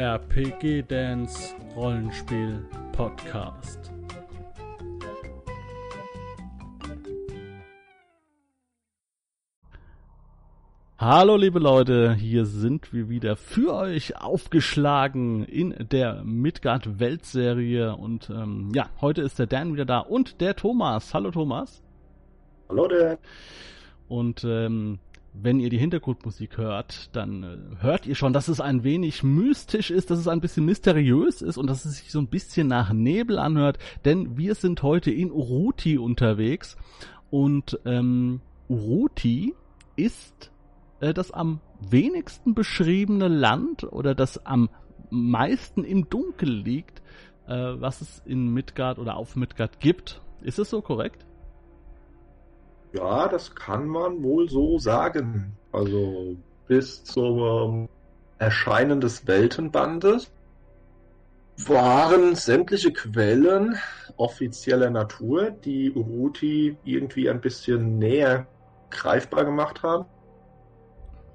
RPG Dance Rollenspiel Podcast. Hallo liebe Leute, hier sind wir wieder für euch aufgeschlagen in der Midgard Weltserie und ähm, ja, heute ist der Dan wieder da und der Thomas. Hallo Thomas. Hallo Dan. Und ähm, wenn ihr die Hintergrundmusik hört, dann äh, hört ihr schon, dass es ein wenig mystisch ist, dass es ein bisschen mysteriös ist und dass es sich so ein bisschen nach Nebel anhört, denn wir sind heute in Uruti unterwegs und ähm, Uruti ist äh, das am wenigsten beschriebene Land oder das am meisten im Dunkel liegt, äh, was es in Midgard oder auf Midgard gibt. Ist es so korrekt? Ja, das kann man wohl so sagen. Also bis zum Erscheinen des Weltenbandes waren sämtliche Quellen offizieller Natur, die Uruti irgendwie ein bisschen näher greifbar gemacht haben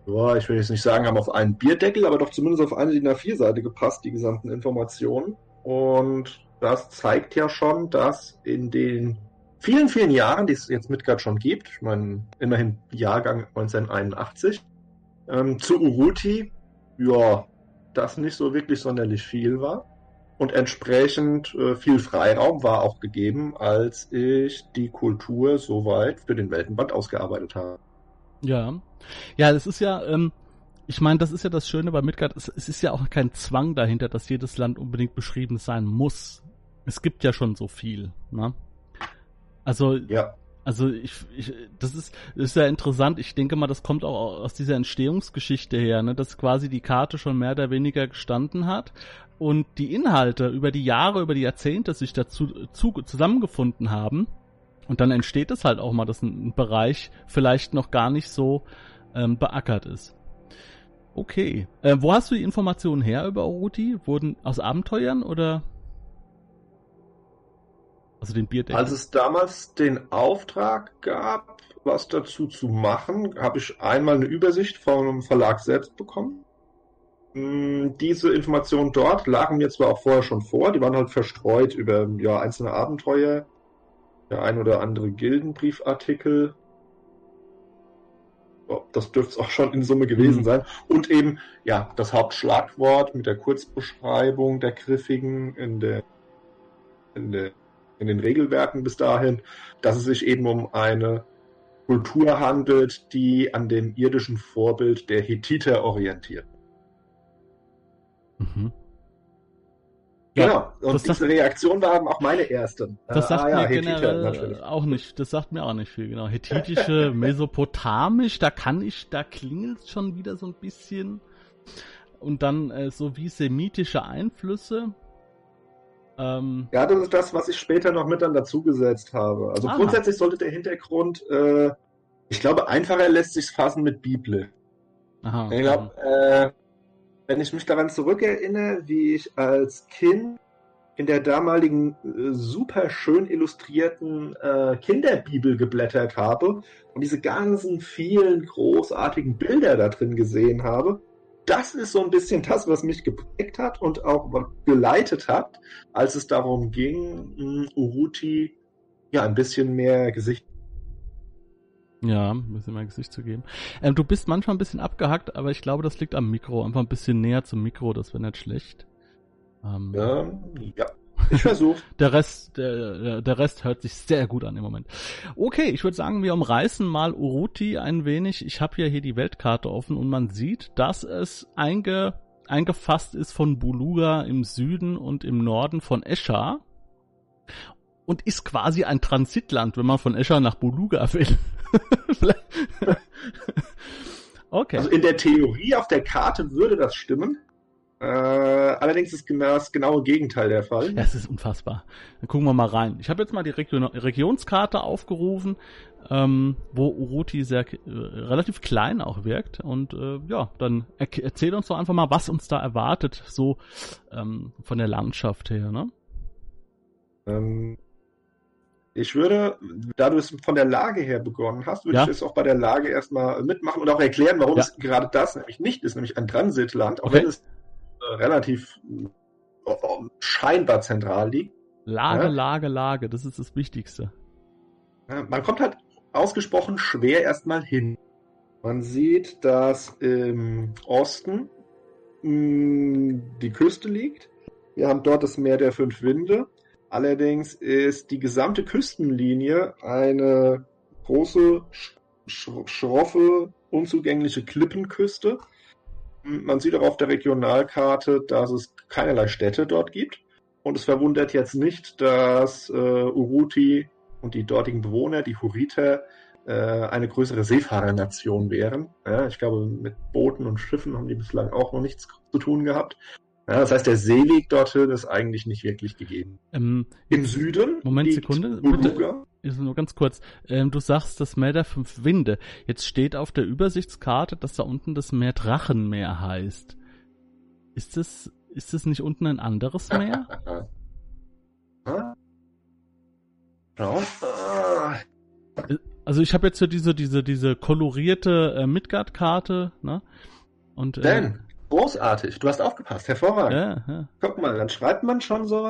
ja, ich will jetzt nicht sagen, haben auf einen Bierdeckel, aber doch zumindest auf eine DIN A4-Seite gepasst, die gesamten Informationen. Und das zeigt ja schon, dass in den vielen, vielen Jahren, die es jetzt Midgard schon gibt, ich meine, immerhin Jahrgang 1981, ähm, zu Uruti, ja, das nicht so wirklich sonderlich viel war. Und entsprechend äh, viel Freiraum war auch gegeben, als ich die Kultur soweit für den Weltenband ausgearbeitet habe. Ja. Ja, das ist ja, ähm, ich meine, das ist ja das Schöne bei Midgard, es, es ist ja auch kein Zwang dahinter, dass jedes Land unbedingt beschrieben sein muss. Es gibt ja schon so viel, ne? Also, ja. Also ich, ich das ist, das ist ja interessant. Ich denke mal, das kommt auch aus dieser Entstehungsgeschichte her, ne, dass quasi die Karte schon mehr oder weniger gestanden hat und die Inhalte über die Jahre, über die Jahrzehnte sich dazu zu, zusammengefunden haben und dann entsteht es halt auch mal, dass ein, Bereich vielleicht noch gar nicht so ähm, beackert ist. Okay. Äh, wo hast du die Informationen her über Oruti? Wurden aus Abenteuern oder? Also den Bierdeckel? Als es damals den Auftrag gab, was dazu zu machen, habe ich einmal eine Übersicht vom Verlag selbst bekommen. Hm, diese Informationen dort lagen mir zwar auch vorher schon vor, die waren halt verstreut über ja, einzelne Abenteuer der ein oder andere Gildenbriefartikel. Oh, das dürfte es auch schon in Summe gewesen mhm. sein. Und eben, ja, das Hauptschlagwort mit der Kurzbeschreibung der Griffigen in, der, in, der, in den Regelwerken bis dahin, dass es sich eben um eine Kultur handelt, die an dem irdischen Vorbild der Hethiter orientiert. Mhm. Genau, und diese sagt, Reaktion war auch meine erste. Das sagt ah, ja, mir generell auch nicht, das sagt mir auch nicht viel, genau. Hethitische, Mesopotamisch, da kann ich, da klingelt schon wieder so ein bisschen. Und dann äh, so wie semitische Einflüsse. Ähm, ja, das ist das, was ich später noch mit dann dazugesetzt habe. Also aha. grundsätzlich sollte der Hintergrund, äh, ich glaube, einfacher lässt sich fassen mit Bibel. Aha. Ich glaube, äh, wenn ich mich daran zurückerinnere, wie ich als Kind in der damaligen äh, super schön illustrierten äh, Kinderbibel geblättert habe und diese ganzen vielen großartigen Bilder da drin gesehen habe, das ist so ein bisschen das, was mich geprägt hat und auch geleitet hat, als es darum ging, Uruti ja ein bisschen mehr Gesicht ja, ein bisschen mehr Gesicht zu geben. Ähm, du bist manchmal ein bisschen abgehackt, aber ich glaube, das liegt am Mikro. Einfach ein bisschen näher zum Mikro, das wäre nicht schlecht. Ähm, ja, ja. Ich versuche. der Rest, der, der Rest hört sich sehr gut an im Moment. Okay, ich würde sagen, wir umreißen mal Uruti ein wenig. Ich habe ja hier die Weltkarte offen und man sieht, dass es einge, eingefasst ist von Buluga im Süden und im Norden von Escher und ist quasi ein Transitland, wenn man von Escher nach Buluga will. okay. Also in der Theorie auf der Karte würde das stimmen. Äh, allerdings ist genau das genaue Gegenteil der Fall. Ja, es ist unfassbar. Dann gucken wir mal rein. Ich habe jetzt mal die Region Regionskarte aufgerufen, ähm, wo Uruti sehr äh, relativ klein auch wirkt. Und äh, ja, dann er erzähl uns doch einfach mal, was uns da erwartet, so ähm, von der Landschaft her. Ne? Ähm, ich würde, da du es von der Lage her begonnen hast, würde ja. ich es auch bei der Lage erstmal mitmachen und auch erklären, warum ja. es gerade das nämlich nicht ist, nämlich ein Transitland, auch okay. wenn es relativ äh, scheinbar zentral liegt. Lage, Ja. Lage, Lage, das ist das Wichtigste. Man kommt halt ausgesprochen schwer erstmal hin. Man sieht, dass im Osten mh, die Küste liegt. Wir haben dort das Meer der fünf Winde. Allerdings ist die gesamte Küstenlinie eine große, sch sch- schroffe, unzugängliche Klippenküste. Man sieht auch auf der Regionalkarte, dass es keinerlei Städte dort gibt. Und es verwundert jetzt nicht, dass äh, Uruti und die dortigen Bewohner, die Hurriter, äh, eine größere Seefahrernation wären. Ja, ich glaube, mit Booten und Schiffen haben die bislang auch noch nichts zu tun gehabt. Ja, das heißt, der Seeweg dorthin ist eigentlich nicht wirklich gegeben. Ähm, Im Süden Moment, Sekunde, Beluga. ist nur ganz kurz. Ähm, du sagst das Meer der fünf Winde. Jetzt steht auf der Übersichtskarte, dass da unten das Meer Drachenmeer heißt. Ist das, ist das nicht unten ein anderes Meer? Ah, Also ich habe jetzt so diese, diese, diese kolorierte äh, Midgard-Karte, ne? Und äh, Dan, großartig. Du hast aufgepasst. Hervorragend. ja, ja. Guck mal, dann schreibt man schon so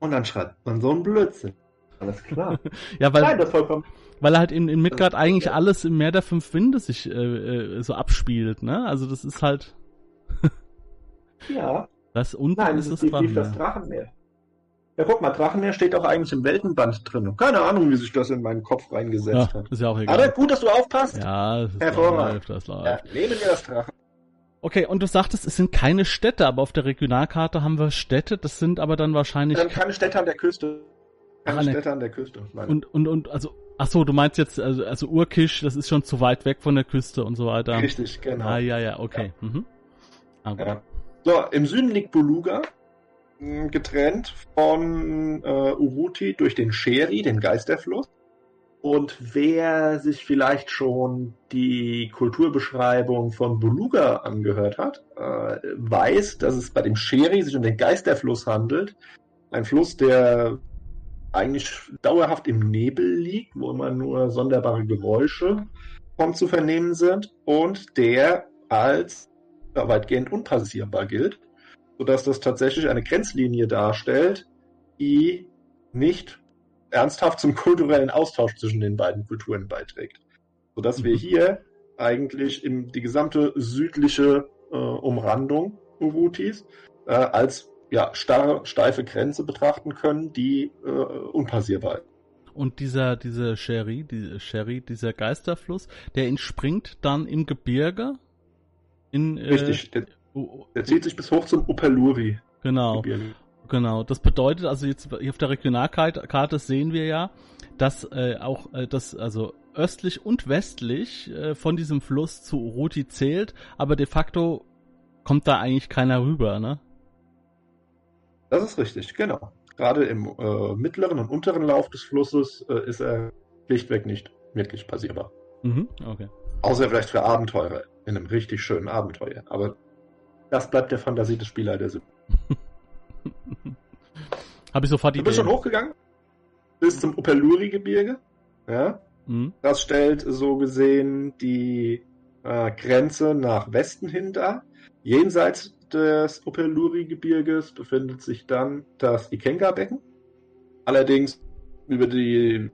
und dann schreibt man so einen Blödsinn. Alles klar. ja, weil Nein, das ist vollkommen. weil halt in, in Midgard eigentlich ja. alles im Meer der fünf Winde sich äh, äh, so abspielt, ne? Also das ist halt Ja. das unten Nein, ist das das ist definitiv das Drachenmeer. Drachenmeer. Ja, guck mal, Drachenmeer steht auch eigentlich im Weltenband drin. Keine Ahnung, wie sich das in meinen Kopf reingesetzt Ja, hat. ist ja auch Aber egal. gut, dass du aufpasst. Ja, das Hervorragend. läuft, das läuft. Ja, nehmen wir das Drachen. Okay, und du sagtest, es sind keine Städte, aber auf der Regionalkarte haben wir Städte, das sind aber dann wahrscheinlich Dann keine Städte an der Küste. Keine Ah, ne. Städte an der Küste. Meine. und und und also ach so, du meinst jetzt also, also Urkisch, das ist schon zu weit weg von der Küste und so weiter. Richtig, genau. Ah ja, ja, okay. Mhm. Ah. Ja. So, im Süden liegt Beluga, mh, getrennt von äh, Uruti durch den Sheri, den Geisterfluss. Und wer sich vielleicht schon die Kulturbeschreibung von Beluga angehört hat, äh, weiß, dass es bei dem Sheri sich um den Geisterfluss handelt. Ein Fluss, der eigentlich dauerhaft im Nebel liegt, wo immer nur sonderbare Geräusche von zu vernehmen sind und der als weitgehend unpassierbar gilt, sodass das tatsächlich eine Grenzlinie darstellt, die nicht ernsthaft zum kulturellen Austausch zwischen den beiden Kulturen beiträgt. Sodass wir Mhm. hier eigentlich im, die gesamte südliche äh, Umrandung Urutis äh, als ja, starre, steife Grenze betrachten können, die äh, unpassierbar ist. Und dieser dieser Sherry, die Sherry, dieser Geisterfluss, der entspringt dann im Gebirge in äh, Richtig, der, der zieht sich bis hoch zum Upaluri. genau. Gebirge. Genau, das bedeutet, also jetzt hier auf der Regionalkarte Karte sehen wir ja, dass äh, auch äh, das also östlich und westlich äh, von diesem Fluss zu Uruti zählt, aber de facto kommt da eigentlich keiner rüber, ne? Das ist richtig, genau. Gerade im äh, mittleren und unteren Lauf des Flusses äh, ist er schlichtweg nicht wirklich passierbar. Mhm, okay. Außer vielleicht für Abenteurer in einem richtig schönen Abenteuer. Aber das bleibt der Fantasie des Spielleiters. Habe ich sofort die Du bist schon hochgegangen bis zum Upeluri-Gebirge. Ja, Mhm. das stellt so gesehen die äh, Grenze nach Westen hin dar. Jenseits des Upeluri-Gebirges befindet sich dann das Ikenga-Becken. Allerdings über die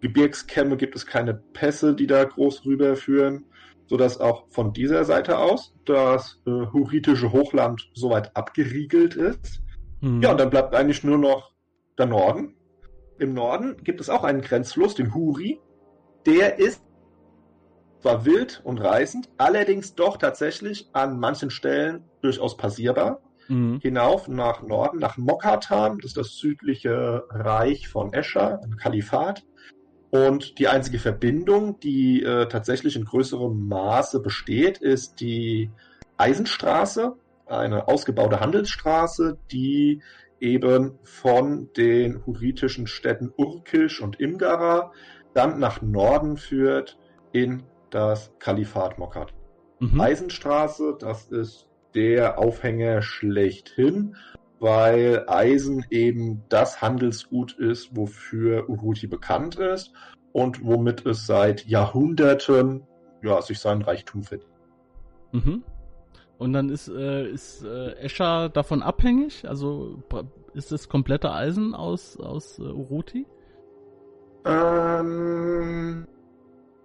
Gebirgskämme gibt es keine Pässe, die da groß rüberführen, sodass auch von dieser Seite aus das äh, hurritische Hochland soweit abgeriegelt ist. Mhm. Ja, und dann bleibt eigentlich nur noch der Norden. Im Norden gibt es auch einen Grenzfluss, den Huri. Der ist zwar wild und reißend, allerdings doch tatsächlich an manchen Stellen durchaus passierbar. Mhm. Hinauf nach Norden, nach Mokatan, das ist das südliche Reich von Escher, ein Kalifat. Und die einzige Verbindung, die äh, tatsächlich in größerem Maße besteht, ist die Eisenstraße, eine ausgebaute Handelsstraße, die eben von den huritischen Städten Urkisch und Imgara dann nach Norden führt in das Kalifat Mokkat. Mhm. Eisenstraße, das ist der Aufhänger schlechthin, weil Eisen eben das Handelsgut ist, wofür Uruti bekannt ist und womit es seit Jahrhunderten ja, sich seinen Reichtum verdient. Mhm. Und dann ist, äh, ist äh, Escher davon abhängig? Also ist das komplette Eisen aus, aus äh, Uruti? Ähm,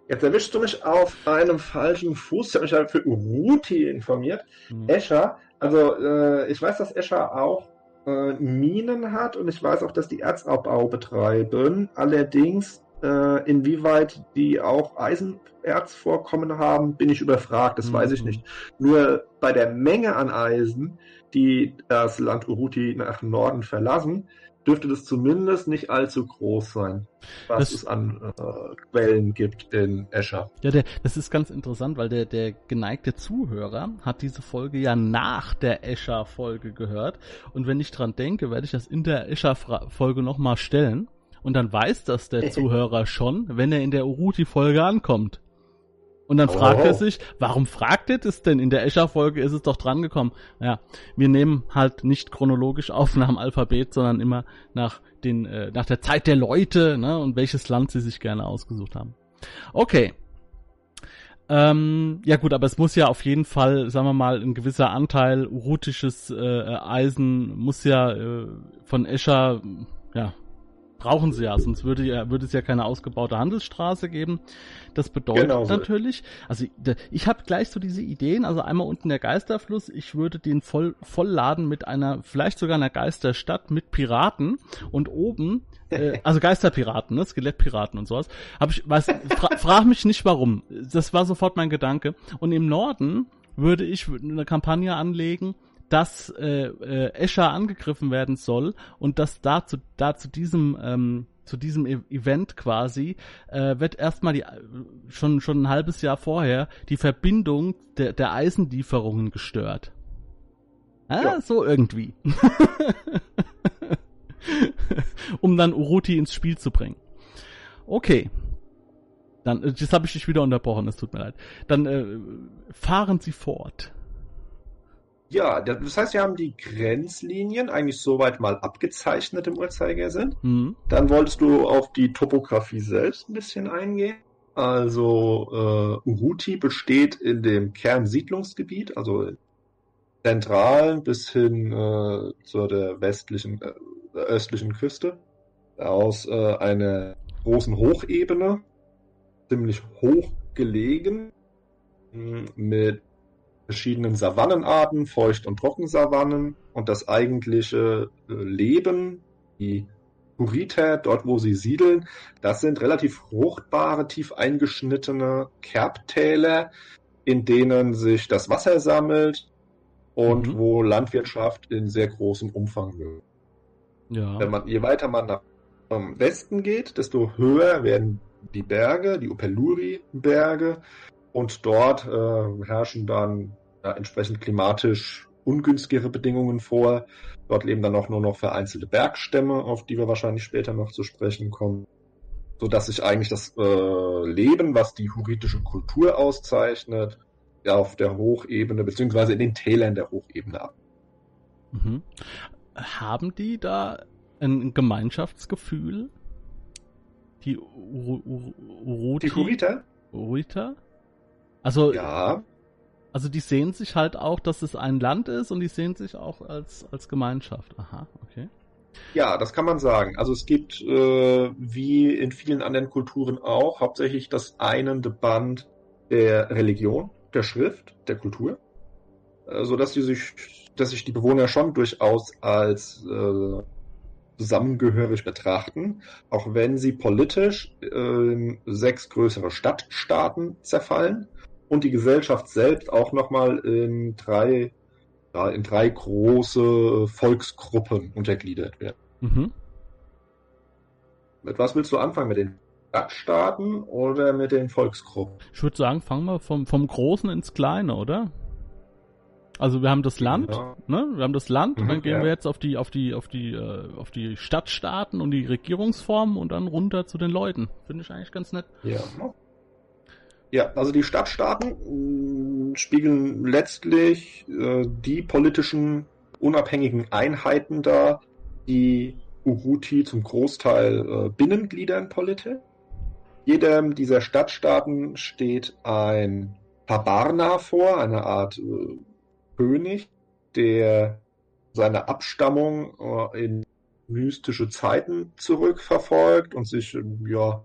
jetzt erwischst du mich auf einem falschen Fuß. Ich habe mich halt für Uruti informiert. Mhm. Escher, also äh, ich weiß, dass Escher auch äh, Minen hat und ich weiß auch, dass die Erzabbau betreiben. Allerdings äh, inwieweit die auch Eisenerzvorkommen haben, bin ich überfragt, das mhm. weiß ich mhm. nicht. Nur bei der Menge an Eisen, die das Land Uruti nach Norden verlassen, dürfte das zumindest nicht allzu groß sein, was das, es an äh, Quellen gibt in Escher. Ja, der, das ist ganz interessant, weil der, der geneigte Zuhörer hat diese Folge ja nach der Escher-Folge gehört. Und wenn ich dran denke, werde ich das in der Escher-Folge nochmal stellen. Und dann weiß das der Zuhörer schon, wenn er in der Uruti-Folge ankommt. Und dann fragt oh. er sich, warum fragt er das denn? In der Escher-Folge ist es doch drangekommen. Ja, wir nehmen halt nicht chronologisch auf nach dem Alphabet, sondern immer nach den, äh, nach der Zeit der Leute, ne, und welches Land sie sich gerne ausgesucht haben. Okay. Ähm, ja gut, aber es muss ja auf jeden Fall, sagen wir mal, ein gewisser Anteil urutisches äh, Eisen muss ja äh, von Escher ja, brauchen sie ja, sonst würde, ja, würde es ja keine ausgebaute Handelsstraße geben. Das bedeutet genau natürlich, also ich habe gleich so diese Ideen, also einmal unten der Geisterfluss, ich würde den voll, voll laden mit einer, vielleicht sogar einer Geisterstadt mit Piraten und oben, äh, also Geisterpiraten, ne, Skelettpiraten und sowas. Hab ich, weiß, fra frag mich nicht warum. Das war sofort mein Gedanke. Und im Norden würde ich eine Kampagne anlegen, dass äh, äh, Escher angegriffen werden soll und dass da zu, da zu diesem ähm, zu diesem e Event quasi äh, wird erstmal die schon schon ein halbes Jahr vorher die Verbindung der, der Eisenlieferungen gestört. Ah, ja. So irgendwie. um dann Uruti ins Spiel zu bringen. Okay. Dann, äh, das habe ich dich wieder unterbrochen, es tut mir leid. Dann äh, fahren Sie fort. Ja, das heißt, wir haben die Grenzlinien eigentlich soweit mal abgezeichnet im Uhrzeigersinn. Mhm. Dann wolltest du auf die Topografie selbst ein bisschen eingehen. Also äh, Uruti besteht in dem Kernsiedlungsgebiet, also zentralen bis hin äh, zur der westlichen, äh, östlichen Küste, aus äh, einer großen Hochebene, ziemlich hoch gelegen, mit verschiedenen Savannenarten, Feucht- und Trockensavannen und das eigentliche äh, Leben, die Kurita, dort wo sie siedeln, das sind relativ fruchtbare, tief eingeschnittene Kerbtäler, in denen sich das Wasser sammelt und mhm. wo Landwirtschaft in sehr großem Umfang wird. Ja. Wenn man, je weiter man nach Westen geht, desto höher werden die Berge, die Upeluri-Berge, und dort äh, herrschen dann ja, entsprechend klimatisch ungünstigere Bedingungen vor. Dort leben dann auch nur noch vereinzelte Bergstämme, auf die wir wahrscheinlich später noch zu sprechen kommen. So dass sich eigentlich das äh, Leben, was die huritische Kultur auszeichnet, ja auf der Hochebene beziehungsweise in den Tälern der Hochebene ab. Mhm. Haben die da ein Gemeinschaftsgefühl? Die Ur Also, ja. Also die sehen sich halt auch, dass es ein Land ist und die sehen sich auch als, als Gemeinschaft. Aha, okay. Ja, das kann man sagen. Also es gibt, äh, wie in vielen anderen Kulturen auch, hauptsächlich das einende Band der Religion, der Schrift, der Kultur, äh, so dass sie sich, dass sich die Bewohner schon durchaus als äh, zusammengehörig betrachten, auch wenn sie politisch in sechs größere Stadtstaaten zerfallen und die Gesellschaft selbst auch nochmal in drei, ja, in drei große Volksgruppen untergliedert werden. Mhm. Mit was willst du anfangen? Mit den Stadtstaaten oder mit den Volksgruppen? Ich würde sagen, fangen wir vom, vom Großen ins Kleine, oder? Also wir haben das Land, ja. ne? Wir haben das Land mhm, dann gehen ja. wir jetzt auf die, auf die, auf die, äh, auf die Stadtstaaten und die Regierungsformen und dann runter zu den Leuten. Finde ich eigentlich ganz nett. Ja. Ja, also die Stadtstaaten spiegeln letztlich äh, die politischen unabhängigen Einheiten dar, die Uruti zum Großteil äh, Binnengliedern Politik. Jedem dieser Stadtstaaten steht ein Tabarna vor, eine Art äh, König, der seine Abstammung äh, in mystische Zeiten zurückverfolgt und sich ja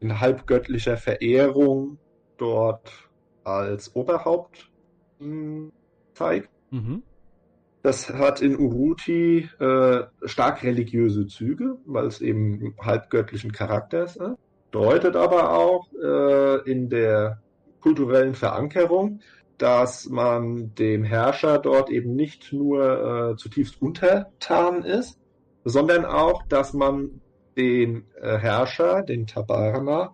in halbgöttlicher Verehrung dort als Oberhaupt hm, zeigt. Mhm. Das hat in Uruti äh, stark religiöse Züge, weil es eben halbgöttlichen Charakter ist. Ne? Deutet aber auch äh, in der kulturellen Verankerung, dass man dem Herrscher dort eben nicht nur äh, zutiefst untertan ist, sondern auch, dass man den äh, Herrscher, den Tabarna,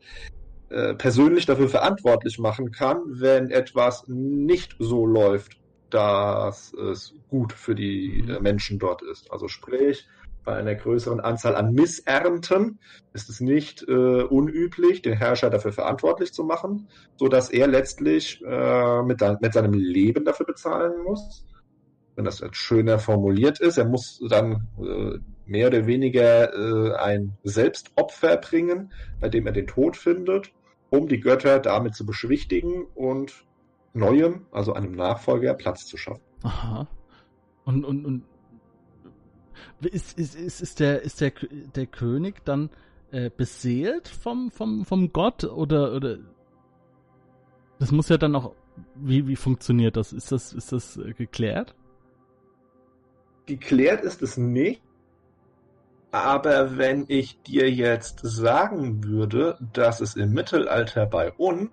äh, persönlich dafür verantwortlich machen kann, wenn etwas nicht so läuft, dass es gut für die mhm. Menschen dort ist. Also sprich, bei einer größeren Anzahl an Missernten ist es nicht äh, unüblich, den Herrscher dafür verantwortlich zu machen, so dass er letztlich äh, mit, mit seinem Leben dafür bezahlen muss. Wenn das jetzt schöner formuliert ist, er muss dann äh, mehr oder weniger äh, ein Selbstopfer bringen, bei dem er den Tod findet, um die Götter damit zu beschwichtigen und neuem, also einem Nachfolger, Platz zu schaffen. Aha. Und, und, und ist, ist, ist, ist, der, ist der, der König dann äh, beseelt vom, vom, vom Gott oder, oder das muss ja dann auch, wie, wie funktioniert das? Ist das, ist das äh, geklärt? Geklärt ist es nicht. Aber wenn ich dir jetzt sagen würde, dass es im Mittelalter bei uns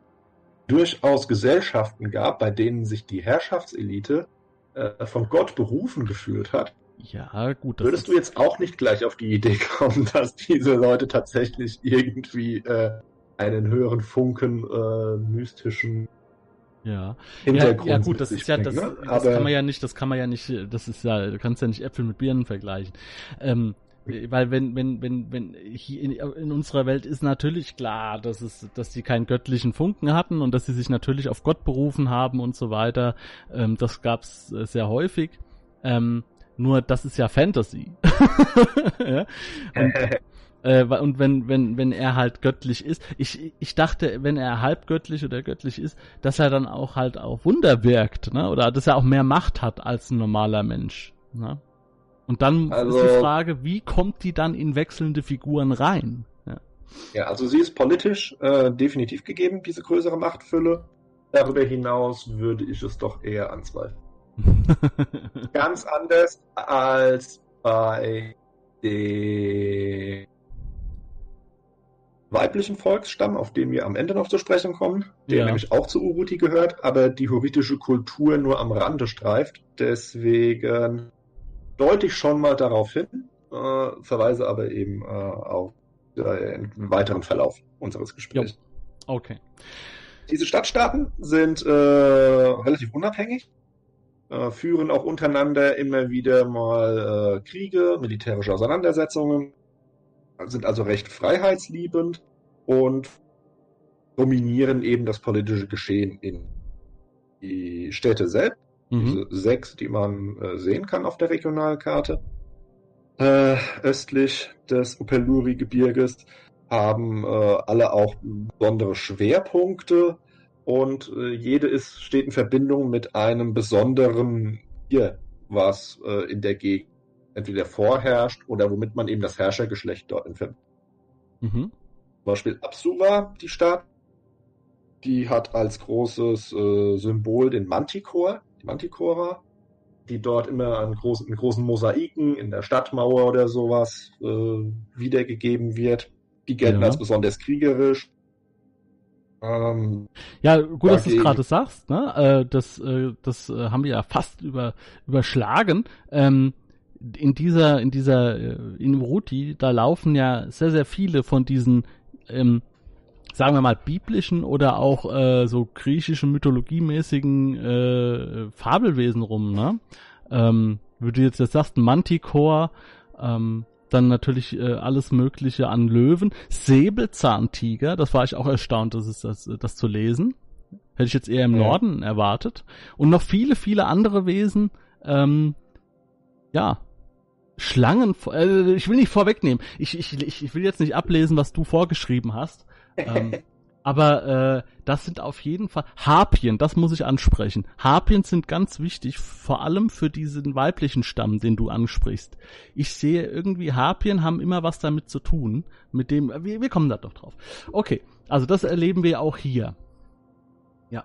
durchaus Gesellschaften gab, bei denen sich die Herrschaftselite äh, von Gott berufen gefühlt hat, ja, gut. Würdest du jetzt auch nicht gleich auf die Idee kommen, dass diese Leute tatsächlich irgendwie äh, einen höheren Funken äh, mystischen ja. Hintergrund ja, ja gut, das ist ja das, ne? das kann man ja nicht, das kann man ja nicht, das ist ja, du kannst ja nicht Äpfel mit Birnen vergleichen. Ähm, weil wenn, wenn, wenn, wenn hier in, in unserer Welt ist natürlich klar, dass es, dass sie keinen göttlichen Funken hatten und dass sie sich natürlich auf Gott berufen haben und so weiter. Ähm, das gab's äh, sehr häufig. Ähm, nur das ist ja Fantasy. ja? Und, äh, und wenn, wenn, wenn er halt göttlich ist, ich, ich dachte, wenn er halb göttlich oder göttlich ist, dass er dann auch halt auch Wunder wirkt, ne? Oder dass er auch mehr Macht hat als ein normaler Mensch. Ne? Und dann also, ist die Frage, wie kommt die dann in wechselnde Figuren rein? Ja, ja also sie ist politisch äh, definitiv gegeben, diese größere Machtfülle. Darüber hinaus würde ich es doch eher anzweifeln. Ganz anders als bei dem weiblichen Volksstamm, auf den wir am Ende noch zu sprechen kommen, der ja. nämlich auch zu Uruti gehört, aber die hurritische Kultur nur am Rande streift. Deswegen deute ich schon mal darauf hin, äh, verweise aber eben äh, auf den weiteren Verlauf unseres Gesprächs. Okay. Diese Stadtstaaten sind äh, relativ unabhängig, äh, führen auch untereinander immer wieder mal äh, Kriege, militärische Auseinandersetzungen, sind also recht freiheitsliebend und dominieren eben das politische Geschehen in die Städte selbst Mhm. Diese sechs, die man äh, sehen kann auf der Regionalkarte. Äh, östlich des Upeluri-Gebirges haben äh, alle auch besondere Schwerpunkte und äh, jede ist, steht in Verbindung mit einem besonderen Tier, was äh, in der Gegend entweder vorherrscht oder womit man eben das Herrschergeschlecht dort in Verbindung. Mhm. Zum Beispiel Absuva, die Stadt, die hat als großes äh, Symbol den Manticore, Manticora, die dort immer an großen, in großen Mosaiken in der Stadtmauer oder sowas äh, wiedergegeben wird. Die gelten ja. als besonders kriegerisch. Ähm, ja, gut, dass du es gerade sagst. Ne? Äh, das äh, das äh, haben wir ja fast über, überschlagen. Ähm, in dieser, in dieser, äh, in Uruti, da laufen ja sehr, sehr viele von diesen ähm, sagen wir mal, biblischen oder auch äh, so griechischen, mythologiemäßigen äh, Fabelwesen rum, ne? Ähm, wie du jetzt, jetzt sagst, Manticore, ähm, dann natürlich äh, alles Mögliche an Löwen, Säbelzahntiger, das war ich auch erstaunt, das ist das, das zu lesen. Hätte ich jetzt eher im ja. Norden erwartet. Und noch viele, viele andere Wesen, ähm, ja, Schlangen, äh, ich will nicht vorwegnehmen. Ich, ich, ich will jetzt nicht ablesen, was du vorgeschrieben hast ähm, Aber äh, das sind auf jeden Fall Harpien, das muss ich ansprechen. Harpien sind ganz wichtig, vor allem für diesen weiblichen Stamm, den du ansprichst. Ich sehe irgendwie, Harpien haben immer was damit zu tun, mit dem, wir, wir kommen da doch drauf. Okay, also das erleben wir auch hier. Ja.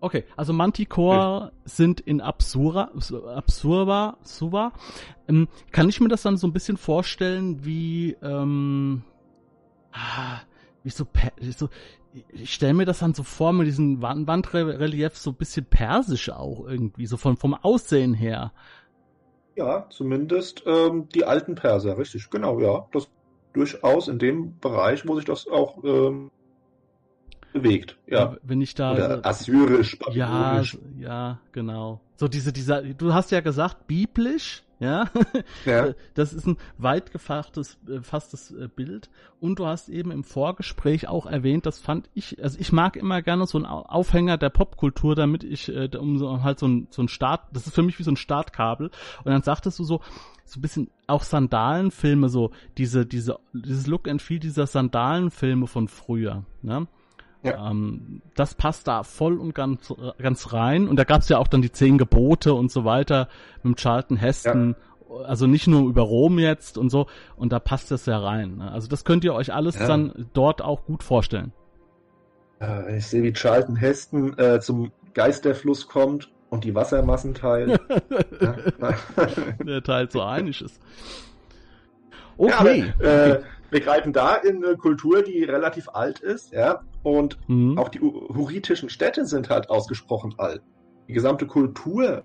Okay, also Manticore okay. sind in Absura, Absurba, Suva. Ähm, kann ich mir das dann so ein bisschen vorstellen wie, ähm, ah, wie so, so ich stelle mir das dann so vor mit diesen Wand Wandreliefs so ein bisschen persisch auch irgendwie, so vom, vom Aussehen her. Ja, zumindest ähm, die alten Perser, richtig, genau, ja. Das durchaus in dem Bereich, wo sich das auch ähm, bewegt. Ja. Wenn ich da. Oder assyrisch, Ja, ja, genau. So diese, dieser, du hast ja gesagt, biblisch, ja? ja. Das ist ein weit gefachtes, fasstes äh, Bild. Und du hast eben im Vorgespräch auch erwähnt, das fand ich, also ich mag immer gerne so einen Aufhänger der Popkultur, damit ich, äh, um so, halt so ein, so ein Start, das ist für mich wie so ein Startkabel. Und dann sagtest du so, so ein bisschen auch Sandalenfilme, so diese, diese, dieses Look and Feel dieser Sandalenfilme von früher, ne? Ja. Ähm, das passt da voll und ganz, ganz rein. Und da gab's ja auch dann die zehn Gebote und so weiter mit Charlton Heston. Ja. Also nicht nur über Rom jetzt und so. Und da passt das ja rein. Ne? Also das könnt ihr euch alles ja. dann dort auch gut vorstellen. Ich sehe, wie Charlton Heston äh, zum Geisterfluss kommt und die Wassermassen teilt. Der teilt so einiges. Okay. Ja, aber, äh, wir greifen da in eine Kultur, die relativ alt ist, ja, und mhm. auch die huritischen Städte sind halt ausgesprochen alt. Die gesamte Kultur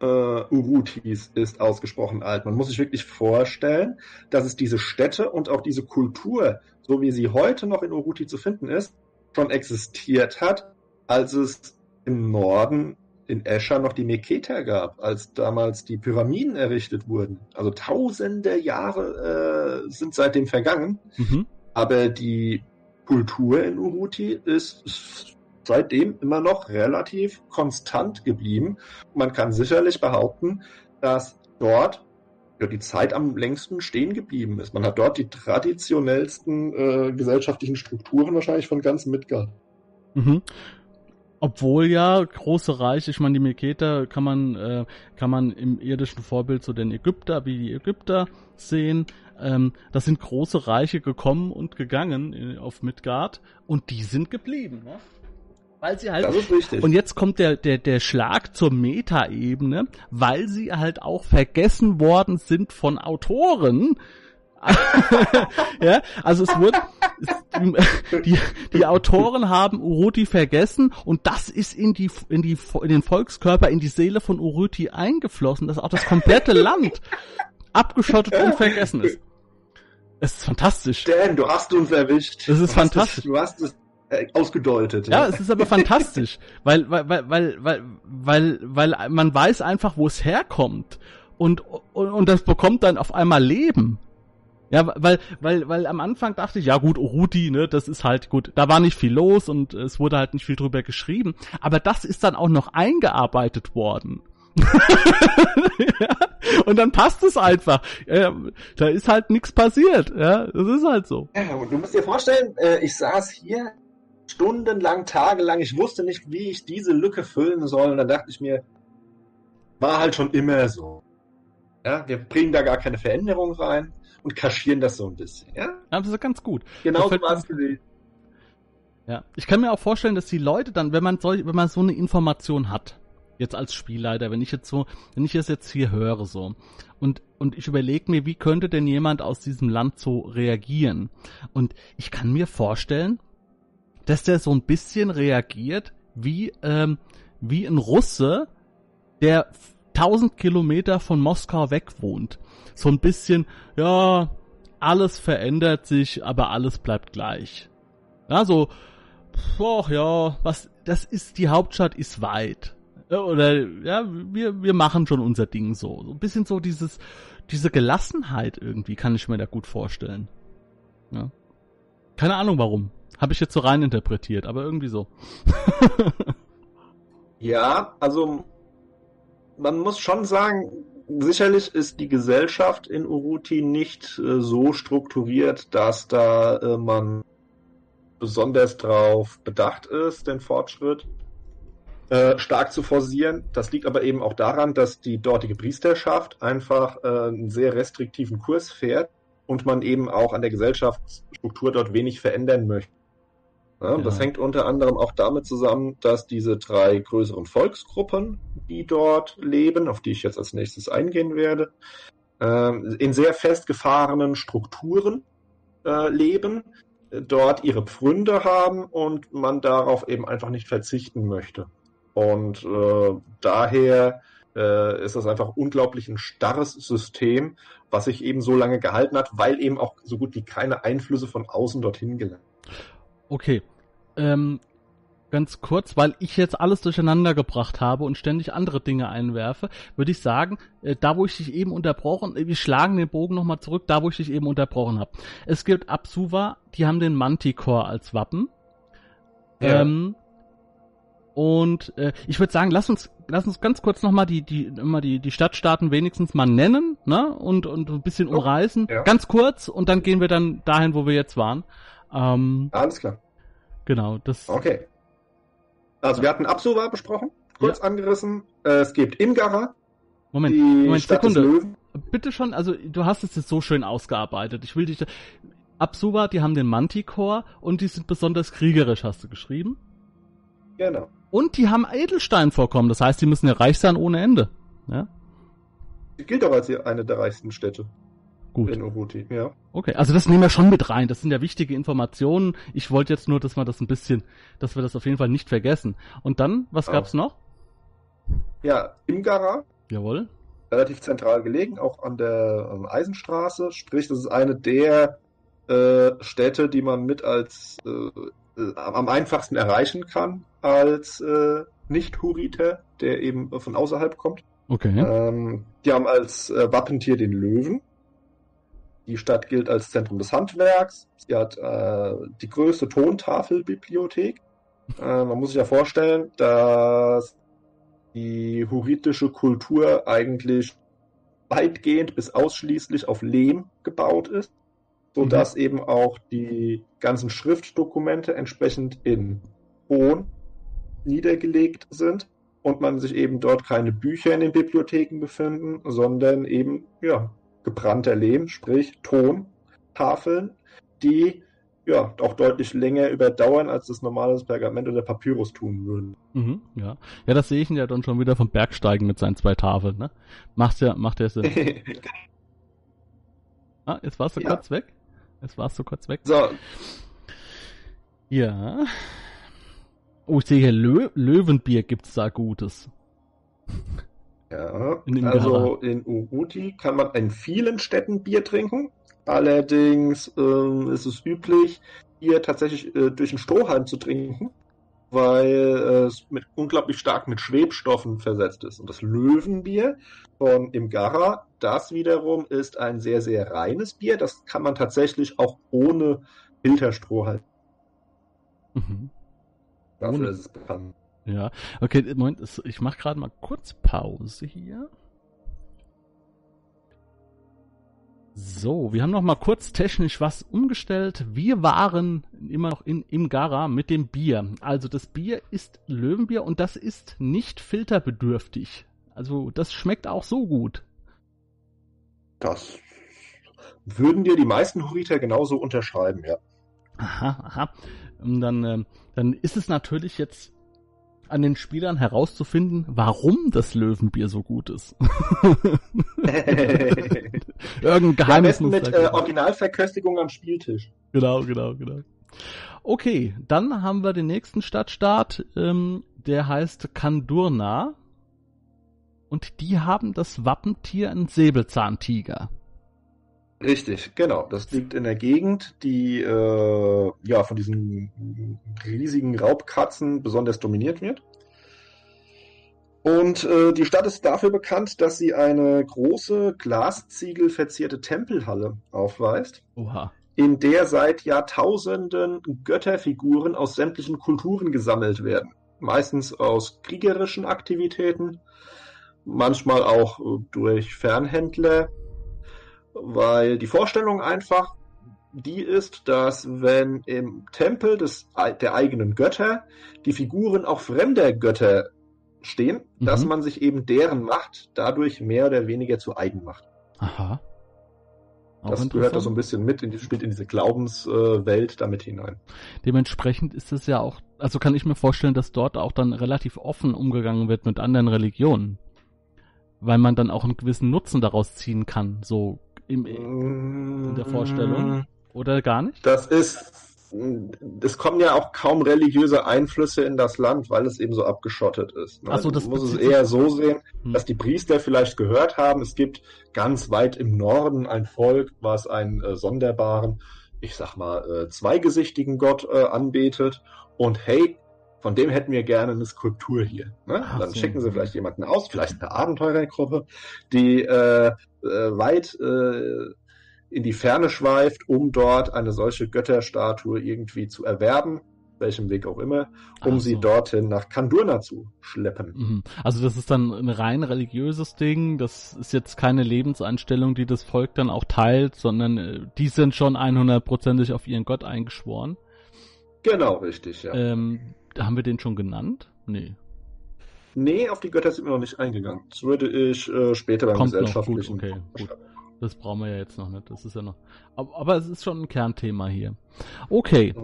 äh, Urutis ist ausgesprochen alt. Man muss sich wirklich vorstellen, dass es diese Städte und auch diese Kultur, so wie sie heute noch in Uruti zu finden ist, schon existiert hat, als es im Norden in Escher noch die Meketer gab, als damals die Pyramiden errichtet wurden. Also tausende Jahre äh, sind seitdem vergangen, mhm. aber die Kultur in Uruti ist, seitdem immer noch relativ konstant geblieben. Man kann sicherlich behaupten, dass dort die Zeit am längsten stehen geblieben ist. Man hat dort die traditionellsten äh, gesellschaftlichen Strukturen wahrscheinlich von ganz Midgard. Mhm. Obwohl ja große Reiche, ich meine die Meketer kann man äh, kann man im irdischen Vorbild so den Ägypter wie die Ägypter sehen. Ähm, das sind große Reiche gekommen und gegangen in, auf Midgard und die sind geblieben. Ne? Weil sie halt. Das ist richtig. Und jetzt kommt der, der, der Schlag zur Metaebene, weil sie halt auch vergessen worden sind von Autoren, ja, also es wird, die, die Autoren haben Uruti vergessen und das ist in die, in die, in den Volkskörper, in die Seele von Uruti eingeflossen, dass auch das komplette Land abgeschottet und vergessen ist. Es ist fantastisch. Dan, du hast uns erwischt. Das ist du fantastisch. Es, du hast es äh, ausgedeutet. Ja, ja, es ist aber fantastisch, weil, weil, weil, weil, weil, weil, weil man weiß einfach, wo es herkommt und, und, und das bekommt dann auf einmal Leben. Ja, weil, weil, weil am Anfang dachte ich, ja gut, Uruti, ne, das ist halt gut. Da war nicht viel los und es wurde halt nicht viel drüber geschrieben. Aber das ist dann auch noch eingearbeitet worden. Ja, und dann passt es einfach. Ja, da ist halt nichts passiert. Ja, das ist halt so. Ja, und du musst dir vorstellen, äh, ich saß hier stundenlang, tagelang, ich wusste nicht, wie ich diese Lücke füllen soll. Und dann dachte ich mir, war halt schon immer so. Ja, wir bringen da gar keine Veränderung rein und kaschieren das so ein bisschen, ja? Das ist ganz gut. Genau so war es gewesen. Ja, ich kann mir auch vorstellen, dass die Leute dann, wenn man so, wenn man so eine Information hat, jetzt als Spielleiter, wenn ich jetzt so, wenn ich das jetzt hier höre so und und ich überlege mir, wie könnte denn jemand aus diesem Land so reagieren? Und ich kann mir vorstellen, dass der so ein bisschen reagiert wie ähm, wie ein Russe, der 1000 Kilometer von Moskau weg wohnt. So ein bisschen, ja, alles verändert sich, aber alles bleibt gleich. Ja, so, ach ja, was, das ist, die Hauptstadt ist weit. Oder, ja, wir, wir machen schon unser Ding so. So ein bisschen so dieses, diese Gelassenheit irgendwie kann ich mir da gut vorstellen. Ja. Keine Ahnung warum. Habe ich jetzt so rein interpretiert, aber irgendwie so. ja, also man muss schon sagen, sicherlich ist die Gesellschaft in Uruti nicht äh, so strukturiert, dass da äh, man besonders darauf bedacht ist, den Fortschritt äh, stark zu forcieren. Das liegt aber eben auch daran, dass die dortige Priesterschaft einfach äh, einen sehr restriktiven Kurs fährt und man eben auch an der Gesellschaftsstruktur dort wenig verändern möchte. Ja, ja. Das hängt unter anderem auch damit zusammen, dass diese drei größeren Volksgruppen, die dort leben, auf die ich jetzt als nächstes eingehen werde, äh, in sehr festgefahrenen Strukturen äh, leben, dort ihre Pfründe haben und man darauf eben einfach nicht verzichten möchte. Und äh, daher äh, ist das einfach unglaublich ein starres System, was sich eben so lange gehalten hat, weil eben auch so gut wie keine Einflüsse von außen dorthin gelangen. Okay. Ähm, ganz kurz, weil ich jetzt alles durcheinander gebracht habe und ständig andere Dinge einwerfe, würde ich sagen, äh, da wo ich dich eben unterbrochen, wir schlagen den Bogen nochmal zurück, da wo ich dich eben unterbrochen habe. Es gibt Absuva, die haben den Manticore als Wappen. Ja. Ähm, und äh, ich würde sagen, lass uns, lass uns ganz kurz nochmal die, die, immer die, die Stadtstaaten wenigstens mal nennen, ne? Und, und ein bisschen oh, umreißen. Ja. Ganz kurz und dann gehen wir dann dahin, wo wir jetzt waren. Ähm, Alles klar. Genau, das. Okay. Also wir hatten Absuva besprochen, kurz ja. angerissen. Äh, es gibt Imgara. Moment, Moment, Stadt Sekunde. Bitte schon, also du hast es jetzt so schön ausgearbeitet. Ich will dich. Absuva, die haben den Manticore und die sind besonders kriegerisch, hast du geschrieben. Genau. Und die haben Edelsteinvorkommen, das heißt, die müssen ja reich sein ohne Ende. Ja? Die gilt auch als eine der reichsten Städte. Gut. In Uruti, ja. Okay, also das nehmen wir schon mit rein. Das sind ja wichtige Informationen. Ich wollte jetzt nur, dass wir das ein bisschen, dass wir das auf jeden Fall nicht vergessen. Und dann, was oh. gab's noch? Ja, Imgara. Jawohl. Relativ zentral gelegen, auch an der ähm, Eisenstraße. Sprich, das ist eine der äh, Städte, die man mit als äh, äh, am einfachsten erreichen kann als äh, Nicht-Huriter, der eben von außerhalb kommt. Okay. Ähm, die haben als äh, Wappentier den Löwen. Die Stadt gilt als Zentrum des Handwerks. Sie hat äh, die größte Tontafelbibliothek. Äh, man muss sich ja vorstellen, dass die huritische Kultur eigentlich weitgehend bis ausschließlich auf Lehm gebaut ist, sodass mhm. eben auch die ganzen Schriftdokumente entsprechend in Ton niedergelegt sind und man sich eben dort keine Bücher in den Bibliotheken befinden, sondern eben ja gebrannter Lehm, sprich Tontafeln, die ja auch deutlich länger überdauern, als das normales Pergament oder Papyrus tun würden. Mhm, ja. ja, das sehe ich ihn ja dann schon wieder vom Bergsteigen mit seinen zwei Tafeln. Ne? Macht's ja, macht ja Sinn. ah, jetzt warst du ja. kurz weg. Jetzt warst du kurz weg. So. Ja. Oh, ich sehe hier Lö Löwenbier gibt's da Gutes. Ja, in also in Uruti kann man in vielen Städten Bier trinken. Allerdings ähm, ist es üblich, Bier tatsächlich äh, durch einen Strohhalm zu trinken, weil es mit, unglaublich stark mit Schwebstoffen versetzt ist. Und das Löwenbier von Imgara, das wiederum ist ein sehr, sehr reines Bier. Das kann man tatsächlich auch ohne Filterstrohhalm. Mhm. Dafür ist es bekannt. Ja, okay, Moment, ich mache gerade mal kurz Pause hier. So, wir haben noch mal kurz technisch was umgestellt. Wir waren immer noch in Imgara mit dem Bier. Also das Bier ist Löwenbier und das ist nicht filterbedürftig. Also das schmeckt auch so gut. Das würden dir die meisten Horiter genauso unterschreiben, ja. Aha, aha. Und dann, äh, dann ist es natürlich jetzt an den Spielern herauszufinden, warum das Löwenbier so gut ist. Irgendein Geheimnis ja, mit äh, Originalverköstigung am Spieltisch. Genau, genau, genau. Okay, dann haben wir den nächsten Stadtstaat, ähm, der heißt Kandurna. Und die haben das Wappentier ein Säbelzahntiger. Richtig, genau. Das liegt in der Gegend, die äh, ja von diesen riesigen Raubkatzen besonders dominiert wird. Und äh, die Stadt ist dafür bekannt, dass sie eine große Glasziegelverzierte Tempelhalle aufweist, Oha. in der seit Jahrtausenden Götterfiguren aus sämtlichen Kulturen gesammelt werden. Meistens aus kriegerischen Aktivitäten, manchmal auch durch Fernhändler weil die Vorstellung einfach die ist, dass wenn im Tempel des, der eigenen Götter die Figuren auch fremder Götter stehen, Mhm. dass man sich eben deren Macht dadurch mehr oder weniger zu eigen macht. Aha. Auch das gehört da so ein bisschen mit, in die, spielt in diese Glaubenswelt damit hinein. Dementsprechend ist es ja auch, also kann ich mir vorstellen, dass dort auch dann relativ offen umgegangen wird mit anderen Religionen. Weil man dann auch einen gewissen Nutzen daraus ziehen kann, so im, In der Vorstellung? oder gar nicht? Das ist, es kommen ja auch kaum religiöse Einflüsse in das Land, weil es eben so abgeschottet ist. Ne? So, das du musst es eher so sehen, Hm. dass die Priester vielleicht gehört haben, es gibt ganz weit im Norden ein Volk, was einen äh, sonderbaren, ich sag mal, äh, zweigesichtigen Gott äh, anbetet und hey, von dem hätten wir gerne eine Skulptur hier. Ne? Ach Dann so. schicken sie vielleicht jemanden aus, vielleicht eine Abenteurergruppe, die äh, äh, weit äh, in die Ferne schweift, um dort eine solche Götterstatue irgendwie zu erwerben, welchem Weg auch immer, um Ach sie so. dorthin nach Kandurna zu schleppen. Mhm. Also das ist dann ein rein religiöses Ding, das ist jetzt keine Lebenseinstellung, die das Volk dann auch teilt, sondern äh, die sind schon 100%ig auf ihren Gott eingeschworen. Genau, richtig, ja. Ähm, haben wir den schon genannt? Nee. Nee, auf die Götter sind wir noch nicht eingegangen. Das würde ich äh, später beim Kommt noch, gesellschaftlichen. gut, okay, gut. Das brauchen wir ja jetzt noch nicht. Das ist ja noch. Aber, aber es ist schon ein Kernthema hier. Okay,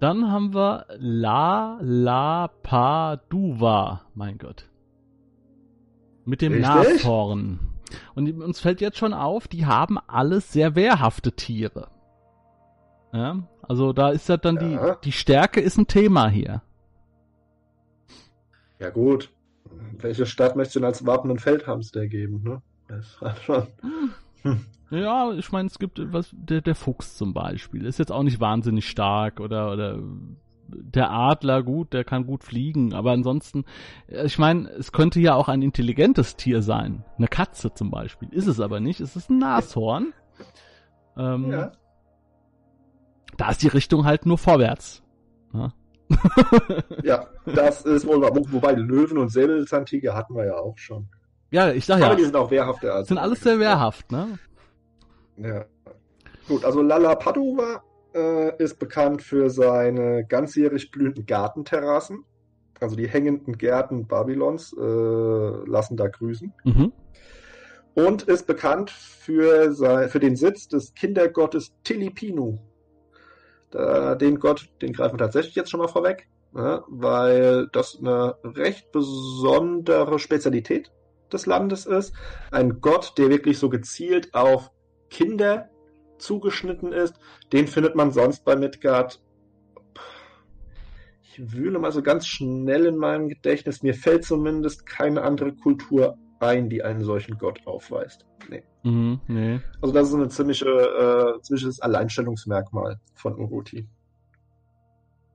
dann haben wir La La Pa Duva. Mein Gott. Mit dem? Nashorn. Und uns fällt jetzt schon auf, die haben alles sehr wehrhafte Tiere. Ja, also da ist ja dann Ja. die, die Stärke ist ein Thema hier. Ja gut. Welche Stadt möchte denn als Wappen einen Feldhamster geben, ne? Das war schon. Hm. Ja, ich meine, es gibt was, der, der Fuchs zum Beispiel, ist jetzt auch nicht wahnsinnig stark oder, oder der Adler, gut, der kann gut fliegen, aber ansonsten, ich meine, es könnte ja auch ein intelligentes Tier sein. Eine Katze zum Beispiel. Ist es aber nicht, es ist ein Nashorn. Ähm, Ja. Da ist die Richtung halt nur vorwärts. Ja, ja, das ist wohl wahr. Wo- Wobei Löwen und Säbelzahntiger hatten wir ja auch schon. ja ich sag Aber ja, die sind auch wehrhafter als. sind alles sehr wehrhaft, ne? Ja. Gut, also Lala Padova äh, ist bekannt für seine ganzjährig blühenden Gartenterrassen. Also die hängenden Gärten Babylons äh, lassen da grüßen. Mhm. Und ist bekannt für, sein, für den Sitz des Kindergottes Tilipinu. Da, den Gott, den greifen wir tatsächlich jetzt schon mal vorweg, ne, weil das eine recht besondere Spezialität des Landes ist. Ein Gott, der wirklich so gezielt auf Kinder zugeschnitten ist, den findet man sonst bei Midgard. Ich wühle mal so ganz schnell in meinem Gedächtnis. Mir fällt zumindest keine andere Kultur ein, die einen solchen Gott aufweist. Nee. Mhm, nee. Also das ist eine ziemliche, äh, ziemliches Alleinstellungsmerkmal von Uruti.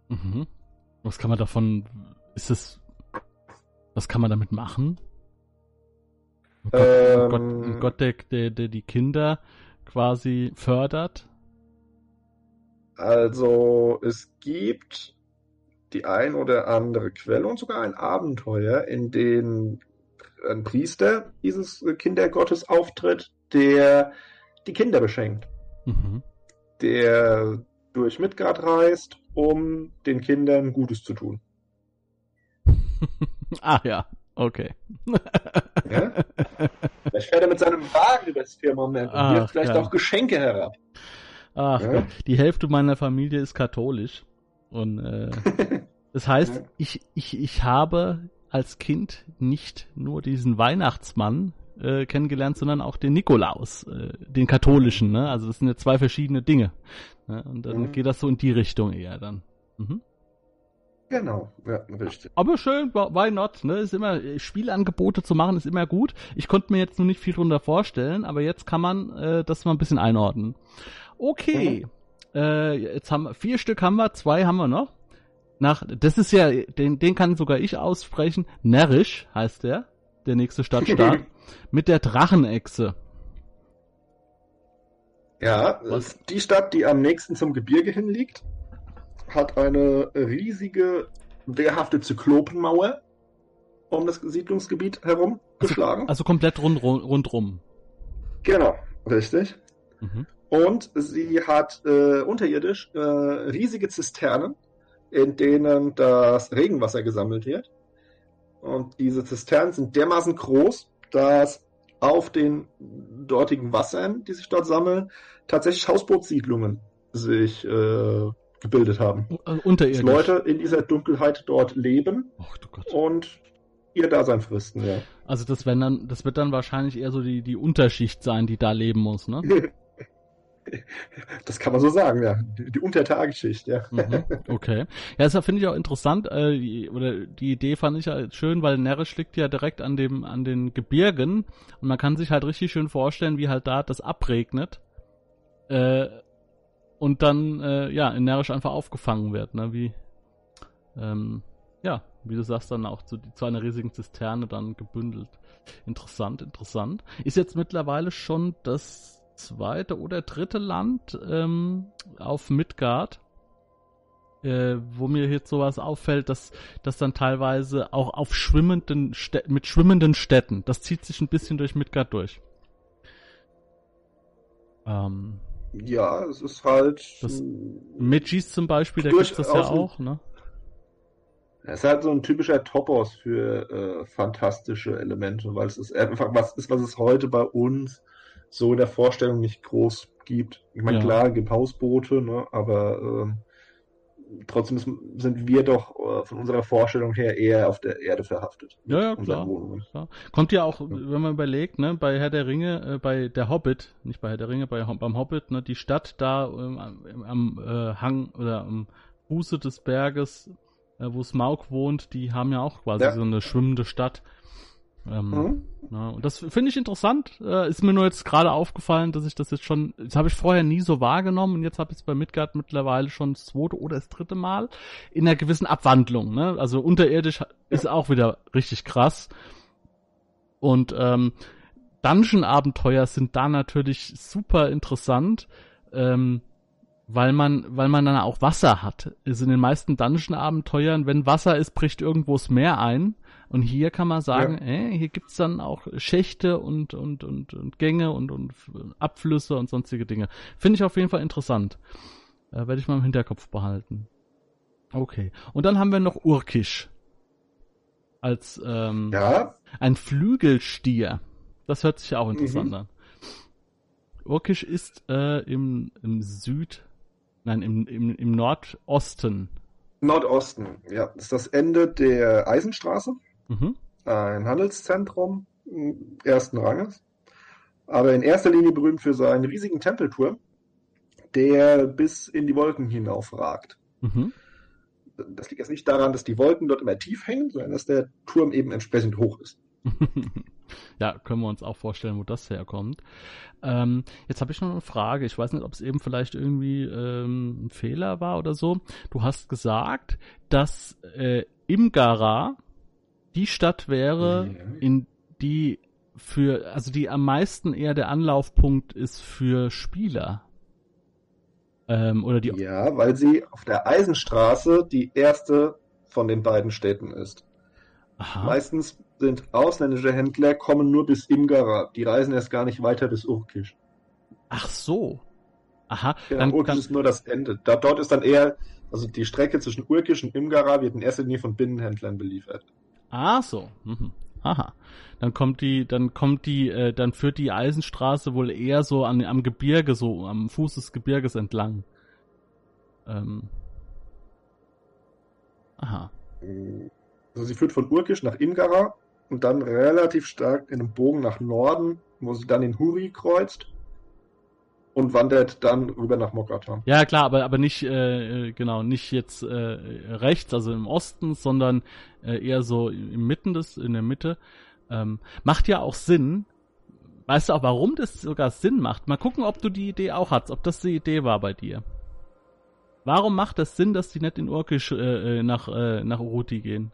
Mhm. Was kann man davon, ist es, was kann man damit machen? Ein Gott, ein Ähm, Gott, ein Gott der, der, der die Kinder quasi fördert? Also es gibt die ein oder andere Quelle und sogar ein Abenteuer, in dem ein Priester dieses Kindergottes auftritt, der die Kinder beschenkt, Mhm. der durch Midgard reist, um den Kindern Gutes zu tun. ah ja, okay. Ja? Vielleicht fährt er mit seinem Wagen über das Firmament und Ach, wirft vielleicht ja. auch Geschenke herab. Ach Ja. Gott, die Hälfte meiner Familie ist katholisch. Und äh, das heißt, ich, ich, ich habe als Kind nicht nur diesen Weihnachtsmann äh, kennengelernt, sondern auch den Nikolaus, äh, den katholischen. Ne? Also das sind ja zwei verschiedene Dinge. Ne? Und dann Mhm. geht das so in die Richtung eher dann. Mhm. Genau, ja, richtig. Aber schön, why not? Ne? Ist immer, Spielangebote zu machen ist immer gut. Ich konnte mir jetzt noch nicht viel drunter vorstellen, aber jetzt kann man äh, das mal ein bisschen einordnen. Okay, äh, jetzt haben wir vier Stück haben wir, zwei haben wir noch. Nach, das ist ja, den, den kann sogar ich aussprechen. Närrisch heißt der, der nächste Stadtstaat. mit der Drachenechse. Ja, Was? die Stadt, die am nächsten zum Gebirge hin liegt, hat eine riesige, wehrhafte Zyklopenmauer um das Siedlungsgebiet herum geschlagen. Also komplett rund, rund, rundrum. Genau, richtig. Mhm. Und sie hat äh, unterirdisch äh, riesige Zisternen, in denen das Regenwasser gesammelt wird. Und diese Zisternen sind dermaßen groß, dass auf den dortigen Wassern, die sich dort sammeln, tatsächlich Hausbootssiedlungen sich äh, gebildet haben. Uh, unterirdisch. Dass Leute in dieser Dunkelheit dort leben Gott. und ihr Dasein fristen, ja. Also das, wenn dann, das wird dann wahrscheinlich eher so die, die Unterschicht sein, die da leben muss, ne? Das kann man so sagen, ja. Die, die Untertagesschicht, ja. Mhm, okay. Ja, das finde ich auch interessant, äh, die, oder die Idee fand ich ja schön, weil Nerisch liegt ja direkt an dem, an den Gebirgen und man kann sich halt richtig schön vorstellen, wie halt da das abregnet. Äh, und dann, äh, ja, in Nerisch einfach aufgefangen wird, ne, wie, ähm, ja, wie du sagst, dann auch zu, zu einer riesigen Zisterne dann gebündelt. Interessant, interessant. Ist jetzt mittlerweile schon das zweite oder dritte Land ähm, auf Midgard, äh, wo mir jetzt sowas auffällt, dass dass dann teilweise auch auf schwimmenden Stä mit schwimmenden Städten, das zieht sich ein bisschen durch Midgard durch. Ähm, Ja, es ist halt. Das- mh, Midgis zum Beispiel, da Durch- gibt's das ja auch, ne? Es ist halt so ein typischer Topos für äh, fantastische Elemente, weil es ist einfach was ist, was es heute bei uns so in der Vorstellung nicht groß gibt. Ich meine, Ja. klar, es gibt Hausboote, ne, aber ähm, trotzdem ist, sind wir doch äh, von unserer Vorstellung her eher auf der Erde verhaftet. Ja, ja, klar. Ja. Kommt ja auch, wenn man überlegt, ne, bei Herr der Ringe, äh, bei der Hobbit, nicht bei Herr der Ringe, bei, beim Hobbit, ne, die Stadt da ähm, am, am äh, Hang oder am Fuße des Berges, äh, wo Smaug wohnt, die haben ja auch quasi Ja. so eine schwimmende Stadt. Ähm, Mhm. ja, und das finde ich interessant. Äh, ist mir nur jetzt gerade aufgefallen, dass ich das jetzt schon, das habe ich vorher nie so wahrgenommen und jetzt habe ich es bei Midgard mittlerweile schon das zweite oder das dritte Mal in einer gewissen Abwandlung. Ne? Also unterirdisch ist auch wieder richtig krass. Und ähm, Dungeon-Abenteuer sind da natürlich super interessant, ähm, weil man, weil man dann auch Wasser hat. Also in den meisten Dungeon-Abenteuern, wenn Wasser ist, bricht irgendwo das Meer ein. Und hier kann man sagen, äh, hier gibt's dann auch Schächte und, und, und, und Gänge und, und Abflüsse und sonstige Dinge. Finde ich auf jeden Fall interessant. Äh, Werde ich mal im Hinterkopf behalten. Okay. Und dann haben wir noch Urkisch. Als ähm, Ja, ein Flügelstier. Das hört sich ja auch interessant Mhm. an. Urkisch ist äh, im, im Süd, nein, im, im, im Nordosten. Nordosten. Ja, das ist das Ende der Eisenstraße. Mhm. ein Handelszentrum ersten Ranges, aber in erster Linie berühmt für seinen riesigen Tempelturm, der bis in die Wolken hinaufragt. Mhm. Das liegt jetzt nicht daran, dass die Wolken dort immer tief hängen, sondern dass der Turm eben entsprechend hoch ist. ja, können wir uns auch vorstellen, wo das herkommt. Ähm, jetzt habe ich noch eine Frage. Ich weiß nicht, ob es eben vielleicht irgendwie ähm, ein Fehler war oder so. Du hast gesagt, dass äh, Imgara die Stadt wäre, Ja. in die für, also die am meisten eher der Anlaufpunkt ist für Spieler. Ähm, oder die. Ja, weil sie auf der Eisenstraße die erste von den beiden Städten ist. Aha. Meistens sind ausländische Händler, kommen nur bis Imgara. Die reisen erst gar nicht weiter bis Urkisch. Ach so. Aha. Ja, dann, Urkisch dann, ist nur das Ende. Da, dort ist dann eher, also die Strecke zwischen Urkisch und Imgara wird in erster Linie von Binnenhändlern beliefert. Ah, so. Mhm. Aha. Dann kommt die, dann kommt die, äh, dann führt die Eisenstraße wohl eher so an, am Gebirge, so am Fuß des Gebirges entlang. Ähm. Aha. Also sie führt von Urkisch nach Imgara und dann relativ stark in einem Bogen nach Norden, wo sie dann in Huri kreuzt und wandert dann rüber nach Mokata. Ja, klar, aber, aber nicht, äh, äh, genau, nicht jetzt äh, rechts, also im Osten, sondern äh, eher so im Mitten des, in der Mitte. Ähm, macht ja auch Sinn. Weißt du auch, warum das sogar Sinn macht? Mal gucken, ob du die Idee auch hast, ob das die Idee war bei dir. Warum macht das Sinn, dass die nicht in Urkisch äh, äh, nach, äh, nach Uruti gehen?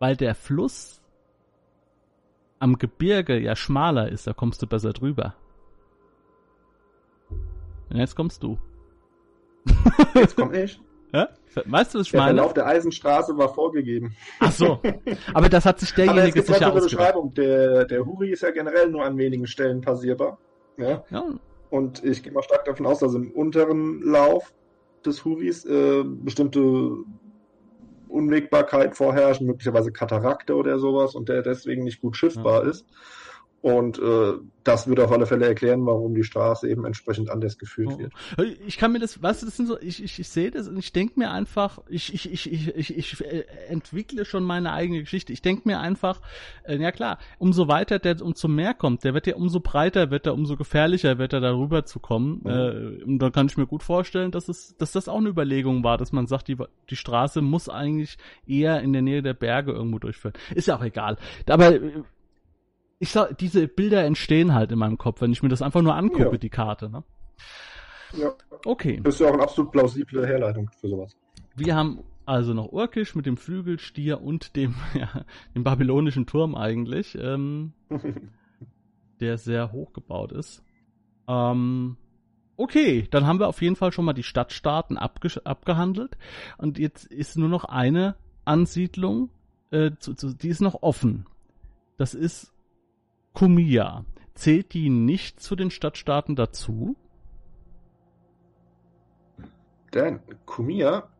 Weil der Fluss am Gebirge ja schmaler ist, da kommst du besser drüber. Und jetzt kommst du. Jetzt komme ich. Ja? Weißt du, was ich Der meine? Verlauf der Eisenstraße war vorgegeben. Ach so. Aber das hat sich derjenige sicher eine ausgedacht. Beschreibung. Der, der Huri ist ja generell nur an wenigen Stellen passierbar. Ja. ja. Und ich gehe mal stark davon aus, dass im unteren Lauf des Huris äh, bestimmte Unwägbarkeit vorherrschen, möglicherweise Katarakte oder sowas und der deswegen nicht gut schiffbar ja. ist. Und äh, das würde auf alle Fälle erklären, warum die Straße eben entsprechend anders geführt oh. wird. Ich kann mir das, weißt du, das sind so, ich, ich, ich sehe das und ich denke mir einfach, ich, ich, ich, ich, ich, ich äh, entwickle schon meine eigene Geschichte. Ich denke mir einfach, äh, ja klar, umso weiter der umso mehr kommt, der wird ja umso breiter, wird er, umso gefährlicher wird er darüber zu kommen. Mhm. Äh, und dann kann ich mir gut vorstellen, dass es, dass das auch eine Überlegung war, dass man sagt, die, die Straße muss eigentlich eher in der Nähe der Berge irgendwo durchführen. Ist ja auch egal. Aber äh, ich sag, diese Bilder entstehen halt in meinem Kopf, wenn ich mir das einfach nur angucke, ja. die Karte, ne? Ja. Okay. Das ist ja auch eine absolut plausible Herleitung für sowas. Wir haben also noch Urkisch mit dem Flügelstier und dem, ja, dem babylonischen Turm eigentlich, ähm, der sehr hoch gebaut ist. Ähm, okay, dann haben wir auf jeden Fall schon mal die Stadtstaaten abge abgehandelt. Und jetzt ist nur noch eine Ansiedlung, äh, zu, zu, die ist noch offen. Das ist Kumia. Zählt die nicht zu den Stadtstaaten dazu? Denn Kumia,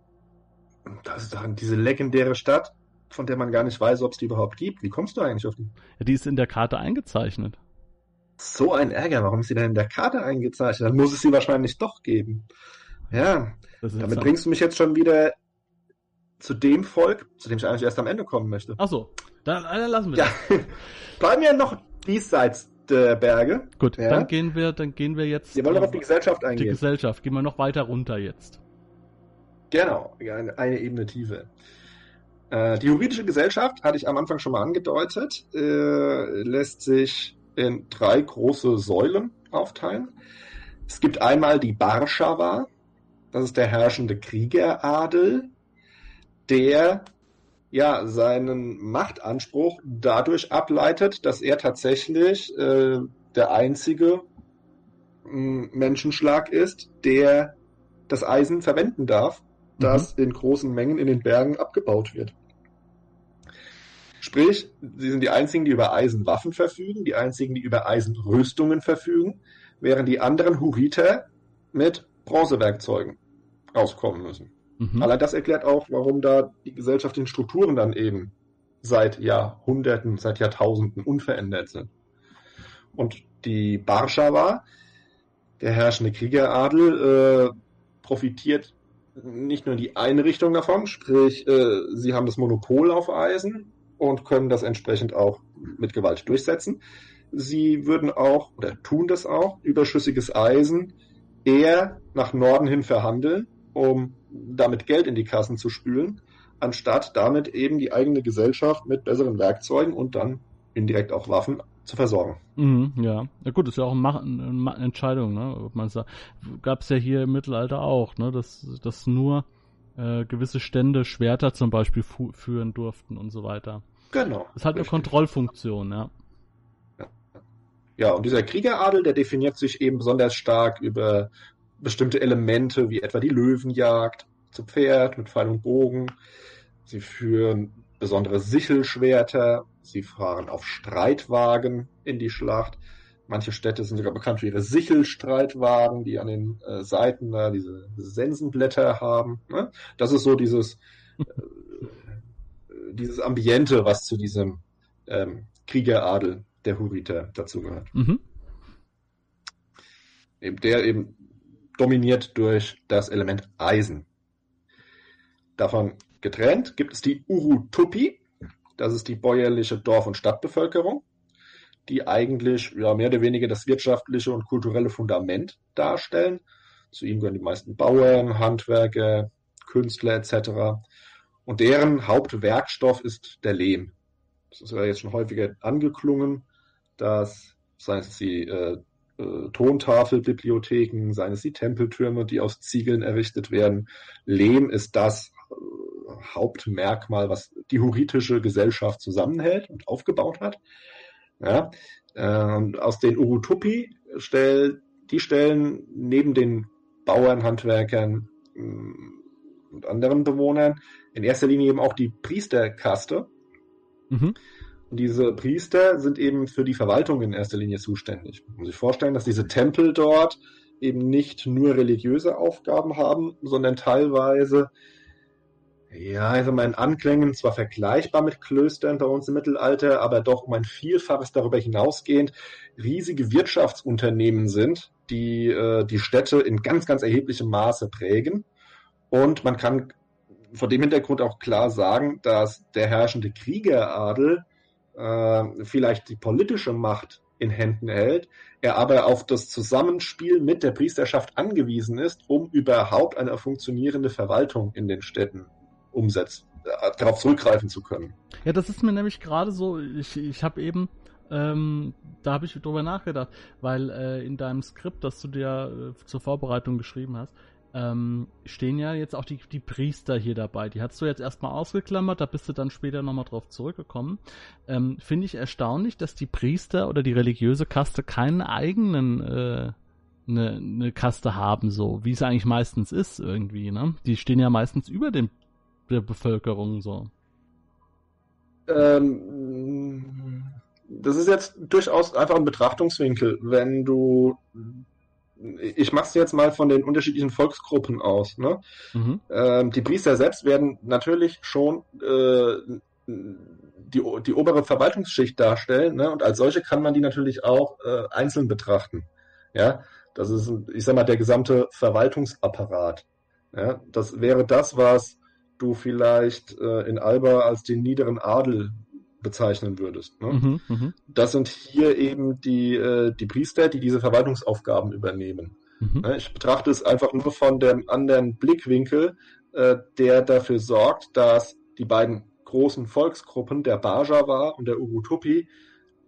das ist doch diese legendäre Stadt, von der man gar nicht weiß, ob es die überhaupt gibt. Wie kommst du eigentlich auf die? Ja, die ist in der Karte eingezeichnet. So ein Ärger, warum ist sie denn in der Karte eingezeichnet? Dann muss es sie wahrscheinlich doch geben. Ja, damit bringst du mich jetzt schon wieder zu dem Volk, zu dem ich eigentlich erst am Ende kommen möchte. Ach so, dann, dann lassen wir das. Ja. Bleiben wir noch diesseits der Berge. Gut, ja. dann gehen wir, dann gehen wir jetzt. Wir wollen noch auf die Gesellschaft eingehen. Die Gesellschaft, gehen wir noch weiter runter jetzt. Genau, eine, eine Ebene tiefer. Äh, die juridische Gesellschaft, hatte ich am Anfang schon mal angedeutet, äh, lässt sich in drei große Säulen aufteilen. Es gibt einmal die Barschawa, das ist der herrschende Kriegeradel, der ja seinen Machtanspruch dadurch ableitet, dass er tatsächlich äh, der einzige äh, Menschenschlag ist, der das Eisen verwenden darf, das mhm. in großen Mengen in den Bergen abgebaut wird. Sprich, sie sind die einzigen, die über Eisenwaffen verfügen, die einzigen, die über Eisenrüstungen verfügen, während die anderen Huriter mit Bronzewerkzeugen auskommen müssen. Mhm. Allein das erklärt auch, warum da die gesellschaftlichen Strukturen dann eben seit Jahrhunderten, seit Jahrtausenden unverändert sind. Und die Barschawa, der herrschende Kriegeradel, äh, profitiert nicht nur die eine Richtung davon, sprich, äh, sie haben das Monopol auf Eisen und können das entsprechend auch mit Gewalt durchsetzen. Sie würden auch, oder tun das auch, überschüssiges Eisen eher nach Norden hin verhandeln, um damit Geld in die Kassen zu spülen, anstatt damit eben die eigene Gesellschaft mit besseren Werkzeugen und dann indirekt auch Waffen zu versorgen. Mhm, ja, ja gut, ist ja auch eine, eine Entscheidung, ne? Gab es ja hier im Mittelalter auch, ne? Dass, dass nur äh, gewisse Stände Schwerter zum Beispiel fu führen durften und so weiter. Genau. Das ist halt richtig. eine Kontrollfunktion, ja. ja. Ja, und dieser Kriegeradel, der definiert sich eben besonders stark über bestimmte Elemente, wie etwa die Löwenjagd zu Pferd mit Pfeil und Bogen. Sie führen besondere Sichelschwerter. Sie fahren auf Streitwagen in die Schlacht. Manche Städte sind sogar bekannt für ihre Sichelstreitwagen, die an den äh, Seiten da diese Sensenblätter haben. Ne? Das ist so dieses, äh, dieses Ambiente, was zu diesem ähm, Kriegeradel der Hurriter dazugehört. Mhm. Der eben dominiert durch das Element Eisen. Davon getrennt gibt es die Urutupi, das ist die bäuerliche Dorf- und Stadtbevölkerung, die eigentlich ja, mehr oder weniger das wirtschaftliche und kulturelle Fundament darstellen. Zu ihnen gehören die meisten Bauern, Handwerker, Künstler etc. Und deren Hauptwerkstoff ist der Lehm. Das ist ja jetzt schon häufiger angeklungen, dass, seien es die äh, äh, Tontafelbibliotheken, seien es die Tempeltürme, die aus Ziegeln errichtet werden. Lehm ist das äh, Hauptmerkmal, was die hurritische Gesellschaft zusammenhält und aufgebaut hat. Ja, äh, aus den Urutupi stell, die stellen neben den Bauern, Handwerkern äh, und anderen Bewohnern in erster Linie eben auch die Priesterkaste. Mhm. Diese Priester sind eben für die Verwaltung in erster Linie zuständig. Man muss sich vorstellen, dass diese Tempel dort eben nicht nur religiöse Aufgaben haben, sondern teilweise, ja, also in Anklängen zwar vergleichbar mit Klöstern bei uns im Mittelalter, aber doch um ein Vielfaches darüber hinausgehend riesige Wirtschaftsunternehmen sind, die äh, die Städte in ganz, ganz erheblichem Maße prägen. Und man kann vor dem Hintergrund auch klar sagen, dass der herrschende Kriegeradel äh, vielleicht die politische Macht in Händen hält, er aber auf das Zusammenspiel mit der Priesterschaft angewiesen ist, um überhaupt eine funktionierende Verwaltung in den Städten umsetzen, äh, darauf zurückgreifen zu können. Ja, das ist mir nämlich gerade so, ich, ich habe eben, ähm, da habe ich drüber nachgedacht, weil äh, in deinem Skript, das du dir äh, zur Vorbereitung geschrieben hast, ähm, stehen ja jetzt auch die, die Priester hier dabei. Die hast du jetzt erstmal ausgeklammert, da bist du dann später nochmal drauf zurückgekommen. Ähm, Finde ich erstaunlich, dass die Priester oder die religiöse Kaste keinen eigenen äh, eine, eine Kaste haben, so wie es eigentlich meistens ist irgendwie, ne? Die stehen ja meistens über dem der Bevölkerung so. Ähm, das ist jetzt durchaus einfach ein Betrachtungswinkel. Wenn du ich mache es jetzt mal von den unterschiedlichen Volksgruppen aus. Ne? Mhm. Ähm, die Priester selbst werden natürlich schon äh, die, die obere Verwaltungsschicht darstellen ne? und als solche kann man die natürlich auch äh, einzeln betrachten. Ja, das ist, ich sag mal, der gesamte Verwaltungsapparat. Ja? Das wäre das, was du vielleicht äh, in Alba als den niederen Adel bezeichnen würdest. Ne? Mhm, mh. Das sind hier eben die, äh, die Priester, die diese Verwaltungsaufgaben übernehmen. Mhm. Ne, ich betrachte es einfach nur von dem anderen Blickwinkel, äh, der dafür sorgt, dass die beiden großen Volksgruppen, der Bajava und der Urutupi,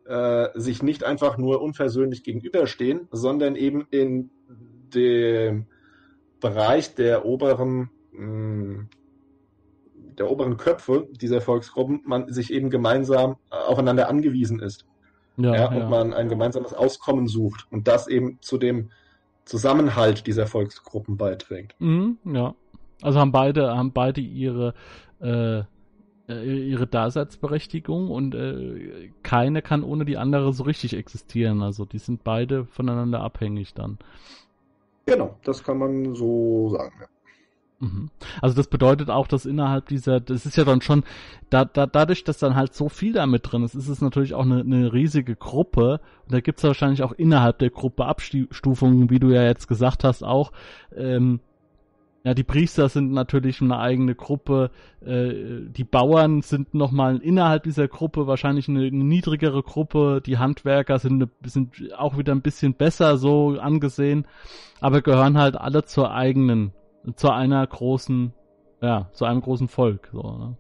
äh, sich nicht einfach nur unversöhnlich gegenüberstehen, sondern eben in dem Bereich der oberen mh, hm, der oberen Köpfe dieser Volksgruppen man sich eben gemeinsam äh, aufeinander angewiesen ist. Ja, ja, und man ein gemeinsames Auskommen sucht und das eben zu dem Zusammenhalt dieser Volksgruppen beiträgt. Mhm, ja. Also haben beide, haben beide ihre, äh, äh, ihre Daseinsberechtigung und äh, keine kann ohne die andere so richtig existieren. Also die sind beide voneinander abhängig dann. Genau, das kann man so sagen, ja. Mhm. Also das bedeutet auch, dass innerhalb dieser, das ist ja dann schon, da, da, dadurch, dass dann halt so viel damit drin ist, ist es natürlich auch eine, eine riesige Gruppe. Und da gibt es wahrscheinlich auch innerhalb der Gruppe Abstufungen, wie du ja jetzt gesagt hast, auch. Ähm, ja, die Priester sind natürlich eine eigene Gruppe, äh, die Bauern sind nochmal innerhalb dieser Gruppe wahrscheinlich eine, eine niedrigere Gruppe, die Handwerker sind, eine, sind auch wieder ein bisschen besser so angesehen, aber gehören halt alle zur eigenen zu einer großen, ja, zu einem großen Volk. So, ne?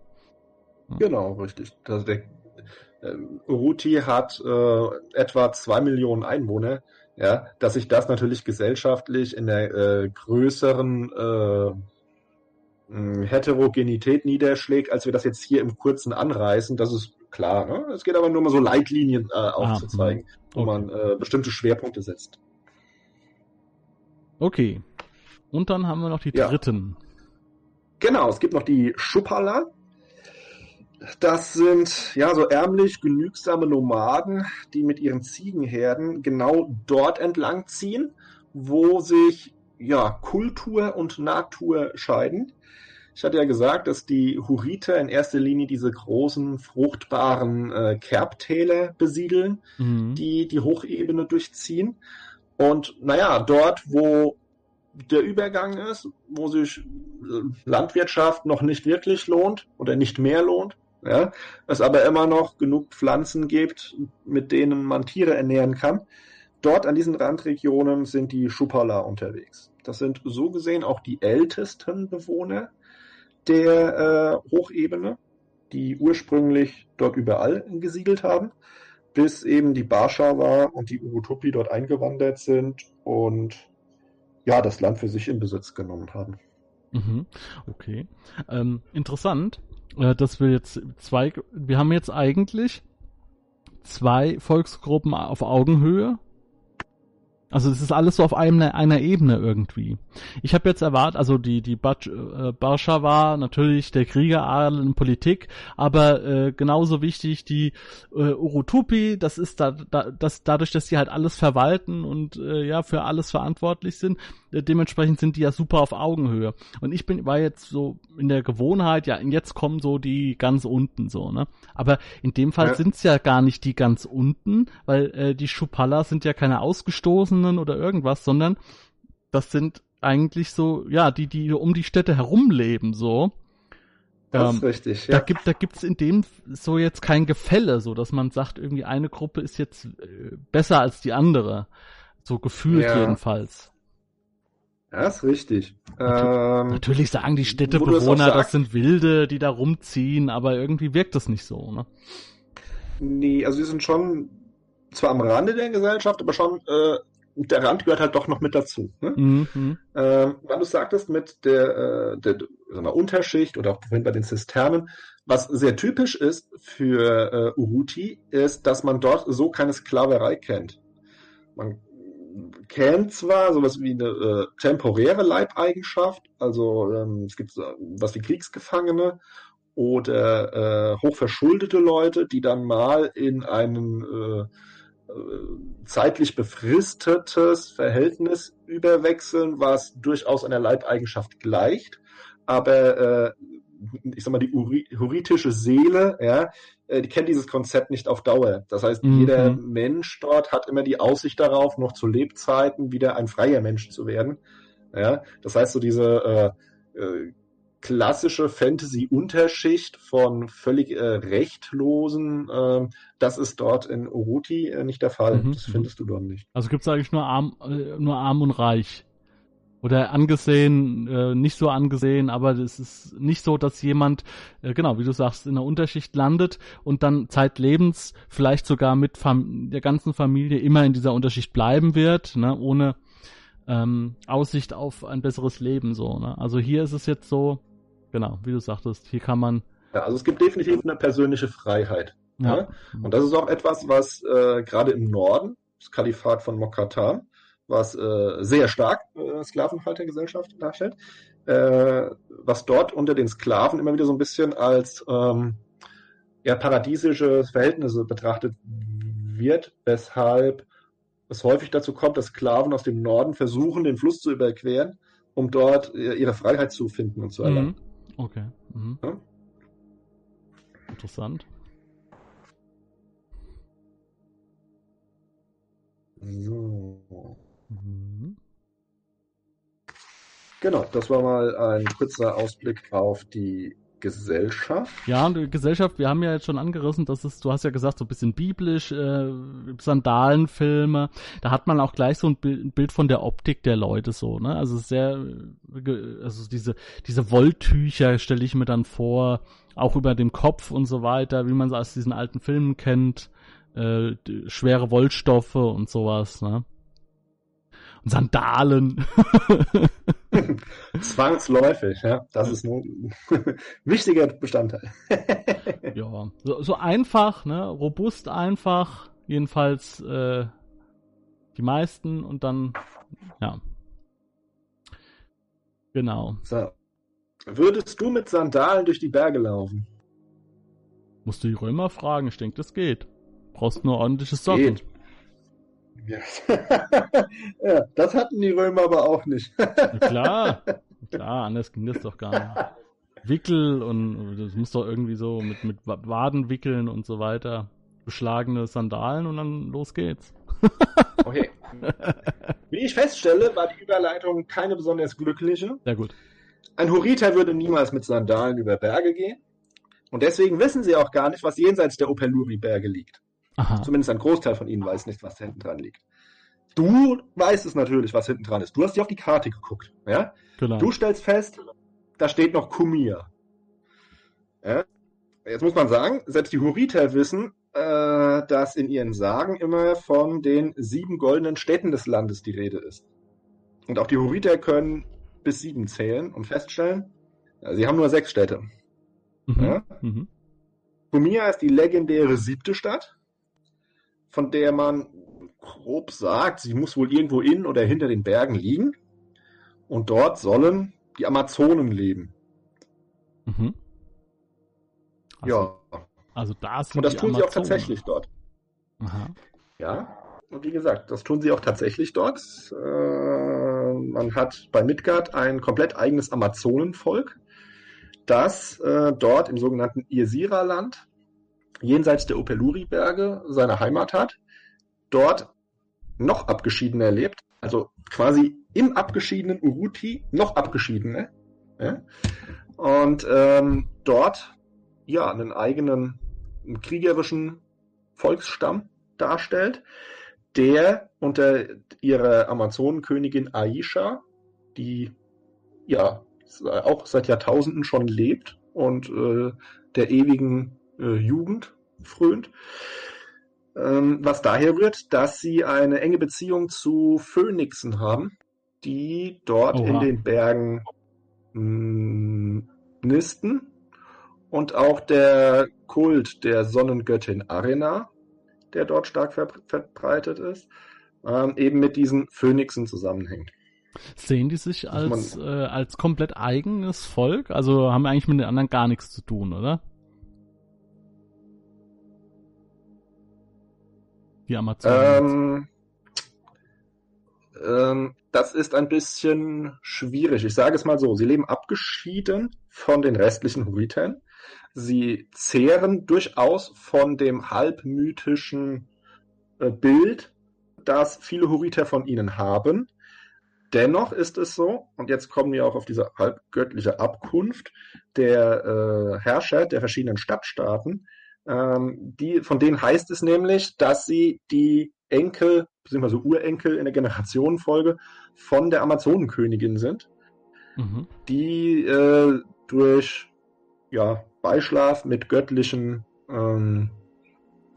ja. Genau, richtig. Also der, äh, Uruti hat äh, etwa zwei Millionen Einwohner. Ja, dass sich das natürlich gesellschaftlich in der äh, größeren äh, Heterogenität niederschlägt, als wir das jetzt hier im kurzen anreißen, das ist klar. Ne? Es geht aber nur mal so Leitlinien äh, aufzuzeigen, ah, okay. wo man äh, bestimmte Schwerpunkte setzt. Okay. Und dann haben wir noch die ja. dritten. Genau, es gibt noch die Schupala. Das sind ja so ärmlich genügsame Nomaden, die mit ihren Ziegenherden genau dort entlang ziehen, wo sich ja Kultur und Natur scheiden. Ich hatte ja gesagt, dass die Huriter in erster Linie diese großen, fruchtbaren äh, Kerbtäler besiedeln, mhm. die die Hochebene durchziehen. Und naja, dort, wo der Übergang ist, wo sich Landwirtschaft noch nicht wirklich lohnt oder nicht mehr lohnt, ja, es aber immer noch genug Pflanzen gibt, mit denen man Tiere ernähren kann. Dort an diesen Randregionen sind die Schupala unterwegs. Das sind so gesehen auch die ältesten Bewohner der äh, Hochebene, die ursprünglich dort überall gesiedelt haben, bis eben die Bashawa und die Urutupi dort eingewandert sind und ja, das Land für sich in Besitz genommen haben. Mhm. Okay. Ähm, interessant, äh, dass wir jetzt zwei, wir haben jetzt eigentlich zwei Volksgruppen auf Augenhöhe. Also es ist alles so auf einem, einer Ebene irgendwie. Ich habe jetzt erwartet, also die die äh, Barscha war natürlich der Kriegeradel in Politik, aber äh, genauso wichtig die äh, Urutupi, das ist da, da das dadurch, dass die halt alles verwalten und äh, ja für alles verantwortlich sind, dementsprechend sind die ja super auf Augenhöhe. Und ich bin war jetzt so in der Gewohnheit, ja, jetzt kommen so die ganz unten so, ne? Aber in dem Fall ja. sind's ja gar nicht die ganz unten, weil äh, die Schupala sind ja keine Ausgestoßenen oder irgendwas, sondern das sind eigentlich so, ja, die, die um die Städte herumleben, so. Das ähm, ist richtig. Ja. Da gibt, da gibt's in dem so jetzt kein Gefälle, so dass man sagt, irgendwie eine Gruppe ist jetzt äh, besser als die andere. So gefühlt ja. jedenfalls. Ja, ist richtig. Ähm, Natürlich sagen die Städtebewohner, das sind Wilde, die da rumziehen, aber irgendwie wirkt das nicht so, ne? Nee, also sie sind schon zwar am Rande der Gesellschaft, aber schon äh, der Rand gehört halt doch noch mit dazu. Ne? Mhm. Ähm, weil du sagtest mit der, äh, der sagen wir, Unterschicht oder auch vorhin bei den Zisternen, was sehr typisch ist für äh, Uruti, ist, dass man dort so keine Sklaverei kennt. Man kennt zwar sowas wie eine äh, temporäre Leibeigenschaft, also ähm, es gibt was wie Kriegsgefangene oder äh, hochverschuldete Leute, die dann mal in einen äh, äh, zeitlich befristetes Verhältnis überwechseln, was durchaus einer Leibeigenschaft gleicht, aber äh, ich sag mal, die huritische Seele, ja, äh, die kennt dieses Konzept nicht auf Dauer. Das heißt, mhm. jeder Mensch dort hat immer die Aussicht darauf, noch zu Lebzeiten wieder ein freier Mensch zu werden. Ja, das heißt, so diese äh, äh, klassische Fantasy-Unterschicht von völlig äh, rechtlosen, äh, das ist dort in Uruti äh, nicht der Fall. Mhm. Das findest du dort nicht. Also gibt es eigentlich nur arm, äh, nur arm und reich. Oder angesehen, äh, nicht so angesehen, aber es ist nicht so, dass jemand, äh, genau, wie du sagst, in der Unterschicht landet und dann zeitlebens vielleicht sogar mit Fam der ganzen Familie immer in dieser Unterschicht bleiben wird, ne, ohne ähm, Aussicht auf ein besseres Leben so. Ne? Also hier ist es jetzt so, Genau, wie du sagtest, hier kann man. Ja, also es gibt definitiv eine persönliche Freiheit. Ja. ja? Und das ist auch etwas, was äh, gerade im Norden, das Kalifat von Mokatan, was äh, sehr stark äh, Sklavenhaltergesellschaft darstellt, äh, was dort unter den Sklaven immer wieder so ein bisschen als ähm, ja, paradiesische Verhältnisse betrachtet wird, weshalb es häufig dazu kommt, dass Sklaven aus dem Norden versuchen, den Fluss zu überqueren, um dort äh, ihre Freiheit zu finden und zu erlangen. Mhm. Okay. Mhm. Ja? Interessant. So. Mhm. Genau, das war mal ein kurzer Ausblick auf die Gesellschaft. Ja, die Gesellschaft, wir haben ja jetzt schon angerissen, dass es, du hast ja gesagt, so ein bisschen biblisch, äh, Sandalenfilme, da hat man auch gleich so ein Bild von der Optik der Leute so, ne? Also sehr, also diese, diese Wolltücher stelle ich mir dann vor, auch über dem Kopf und so weiter, wie man es aus diesen alten Filmen kennt, äh, schwere Wollstoffe und sowas, ne? Und Sandalen. Zwangsläufig, ja. Das ist ein wichtiger Bestandteil. ja, so, so, einfach, ne? Robust einfach. Jedenfalls äh, die meisten und dann, ja. Genau. So. Würdest du mit Sandalen durch die Berge laufen? Musst du die Römer fragen, ich denke, das geht. Brauchst nur ordentliches Socken. Geht. Ja. ja, das hatten die Römer aber auch nicht. klar, klar, anders ging das doch gar nicht. Wickel und das muss doch irgendwie so mit, mit Waden wickeln und so weiter. Beschlagene Sandalen und dann los geht's. okay. Wie ich feststelle, war die Überleitung keine besonders glückliche. Sehr gut. Ein Horiter würde niemals mit Sandalen über Berge gehen. Und deswegen wissen sie auch gar nicht, was jenseits der Opeluri-Berge liegt. Aha. Zumindest ein Großteil von ihnen weiß nicht, was da hinten dran liegt. Du weißt es natürlich, was hinten dran ist. Du hast dir auf die Karte geguckt. Ja? Genau. Du stellst fest, da steht noch Kumir. Ja? Jetzt muss man sagen, selbst die Huriter wissen, äh, dass in ihren Sagen immer von den sieben goldenen Städten des Landes die Rede ist. Und auch die Huriter können bis sieben zählen und feststellen, ja, sie haben nur sechs Städte. Mhm. Ja? Mhm. Kumir ist die legendäre siebte Stadt von der man grob sagt, sie muss wohl irgendwo in oder hinter den Bergen liegen. Und dort sollen die Amazonen leben. Mhm. Also, ja. Also da sind Und das tun sie auch Amazonen. tatsächlich dort. Aha. Ja. Und wie gesagt, das tun sie auch tatsächlich dort. Äh, man hat bei Midgard ein komplett eigenes Amazonenvolk, das äh, dort im sogenannten Irsira-Land, jenseits der Opeluri-Berge, seine Heimat hat. Dort noch abgeschiedener lebt, also quasi im abgeschiedenen Uruti noch abgeschiedener. Ja? Und ähm, dort ja einen eigenen einen kriegerischen Volksstamm darstellt, der unter ihrer Amazonenkönigin Aisha, die ja auch seit Jahrtausenden schon lebt und äh, der ewigen äh, Jugend frönt, ähm, was daher rührt, dass sie eine enge Beziehung zu Phönixen haben, die dort Oha. in den Bergen mh, nisten und auch der Kult der Sonnengöttin Arena, der dort stark ver verbreitet ist, ähm, eben mit diesen Phönixen zusammenhängt. Sehen die sich als, äh, als komplett eigenes Volk? Also haben eigentlich mit den anderen gar nichts zu tun, oder? Die Amazonen. Ähm, ähm, das ist ein bisschen schwierig. Ich sage es mal so, sie leben abgeschieden von den restlichen Huritern. Sie zehren durchaus von dem halbmythischen äh, Bild, das viele Huriter von ihnen haben. Dennoch ist es so, und jetzt kommen wir auch auf diese halbgöttliche Abkunft der äh, Herrscher der verschiedenen Stadtstaaten, ähm, die, von denen heißt es nämlich, dass sie die Enkel, beziehungsweise Urenkel in der Generationenfolge von der Amazonenkönigin sind, mhm. die äh, durch ja, Beischlaf mit göttlichen ähm,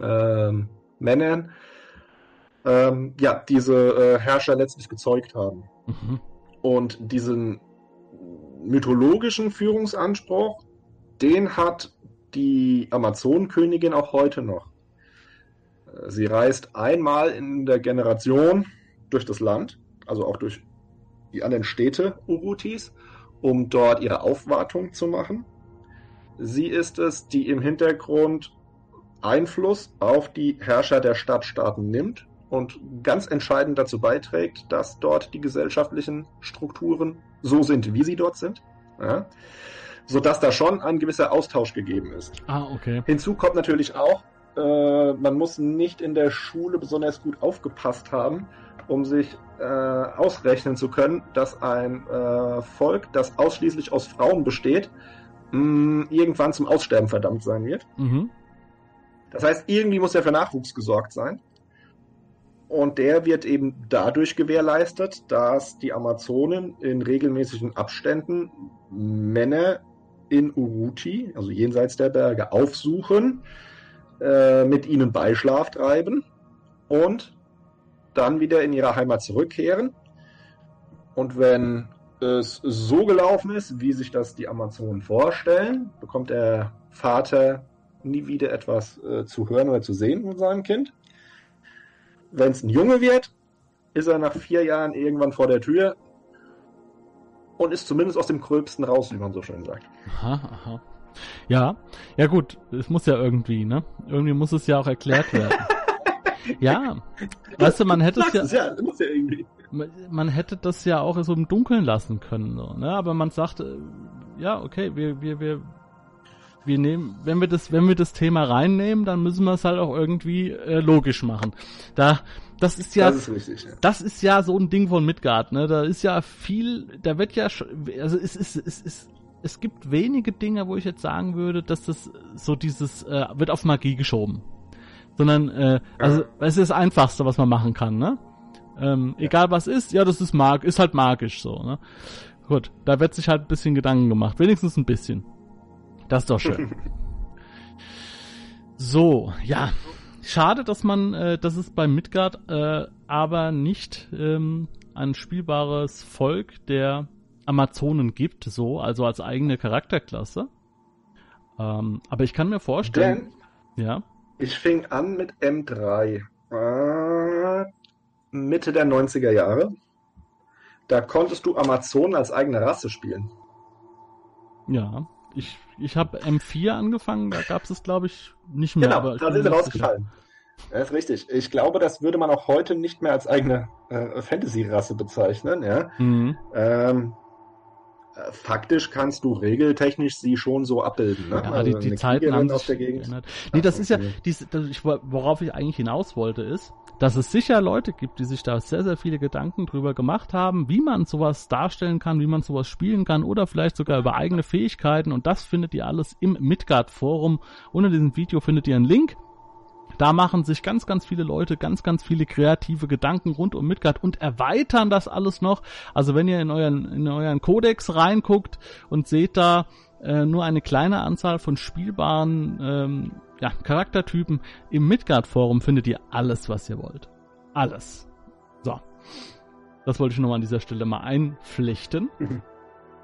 ähm, Männern ähm, ja, diese äh, Herrscher letztlich gezeugt haben. Mhm. Und diesen mythologischen Führungsanspruch, den hat die Amazonenkönigin auch heute noch. Äh, Sie reist einmal in der Generation durch das Land, also auch durch die anderen Städte Urutis, um dort ihre Aufwartung zu machen. Sie ist es, die im Hintergrund Einfluss auf die Herrscher der Stadtstaaten nimmt und ganz entscheidend dazu beiträgt, dass dort die gesellschaftlichen Strukturen so sind, wie sie dort sind. Ja? Sodass da schon ein gewisser Austausch gegeben ist. Ah, okay. Hinzu kommt natürlich auch, äh, man muss nicht in der Schule besonders gut aufgepasst haben, um sich äh, ausrechnen zu können, dass ein äh, Volk, das ausschließlich aus Frauen besteht, mh, irgendwann zum Aussterben verdammt sein wird. Mhm. Das heißt, irgendwie muss ja für Nachwuchs gesorgt sein. Und der wird eben dadurch gewährleistet, dass die Amazonen in regelmäßigen Abständen Männer in Uruti, also jenseits der Berge, aufsuchen, äh, mit ihnen Beischlaf treiben und dann wieder in ihre Heimat zurückkehren. Und wenn es so gelaufen ist, wie sich das die Amazonen vorstellen, bekommt der Vater nie wieder etwas äh, zu hören oder zu sehen von seinem Kind. Wenn es ein Junge wird, ist er nach vier Jahren irgendwann vor der Tür und ist zumindest aus dem Gröbsten raus, wie man so schön sagt. Aha, aha. Ja, ja gut, es muss ja irgendwie, ne? Irgendwie muss es ja auch erklärt werden. ja, weißt du, man hätte es ja, ja, muss ja irgendwie. man hätte das ja auch so im Dunkeln lassen können, so, ne? Aber man sagt, äh, ja, okay, wir, wir, wir, wir nehmen, wenn wir das, wenn wir das Thema reinnehmen, dann müssen wir es halt auch irgendwie äh, logisch machen. Da, das ist ja, das ist richtig. Ja. das ist ja so ein Ding von Midgard, ne? Da ist ja viel, da wird ja, also es ist, es ist, es gibt wenige Dinge, wo ich jetzt sagen würde, dass das so dieses, äh, wird auf Magie geschoben. Sondern, äh, also, es ist das Einfachste, was man machen kann, ne? Ähm, Ja. Egal was ist, ja, das ist mag, ist halt magisch so, ne? Gut, da wird sich halt ein bisschen Gedanken gemacht. Wenigstens ein bisschen. Das ist doch schön. so, ja. Schade, dass man, äh, dass es bei Midgard äh, aber nicht ähm, ein spielbares Volk der Amazonen gibt, so, also als eigene Charakterklasse. Ähm, aber ich kann mir vorstellen, Denn ja, ich fing an mit M3. Äh, Mitte der 90er Jahre. Da konntest du Amazonen als eigene Rasse spielen. Ja, ich, ich habe M4 angefangen, da gab es es, glaube ich, nicht mehr. Genau, da sind sie rausgefallen. Das ist richtig. Ich glaube, das würde man auch heute nicht mehr als eigene äh, Fantasy-Rasse bezeichnen. Ja? Mhm. Ähm, äh, faktisch kannst du regeltechnisch sie schon so abbilden. Ne? Ja, also die, die Zeiten haben sich geändert. Nee, das ist ja, dies, das, worauf ich eigentlich hinaus wollte, ist, dass es sicher Leute gibt, die sich da sehr, sehr viele Gedanken drüber gemacht haben, wie man sowas darstellen kann, wie man sowas spielen kann oder vielleicht sogar über eigene Fähigkeiten und das findet ihr alles im Midgard Forum. Unter diesem Video findet ihr einen Link da machen sich ganz, ganz viele Leute ganz, ganz viele kreative Gedanken rund um Midgard und erweitern das alles noch. Also wenn ihr in euren, in euren Codex reinguckt und seht da äh, nur eine kleine Anzahl von spielbaren ähm, ja, Charaktertypen, im Midgard-Forum findet ihr alles, was ihr wollt. Alles. So. Das wollte ich nochmal an dieser Stelle mal einflechten.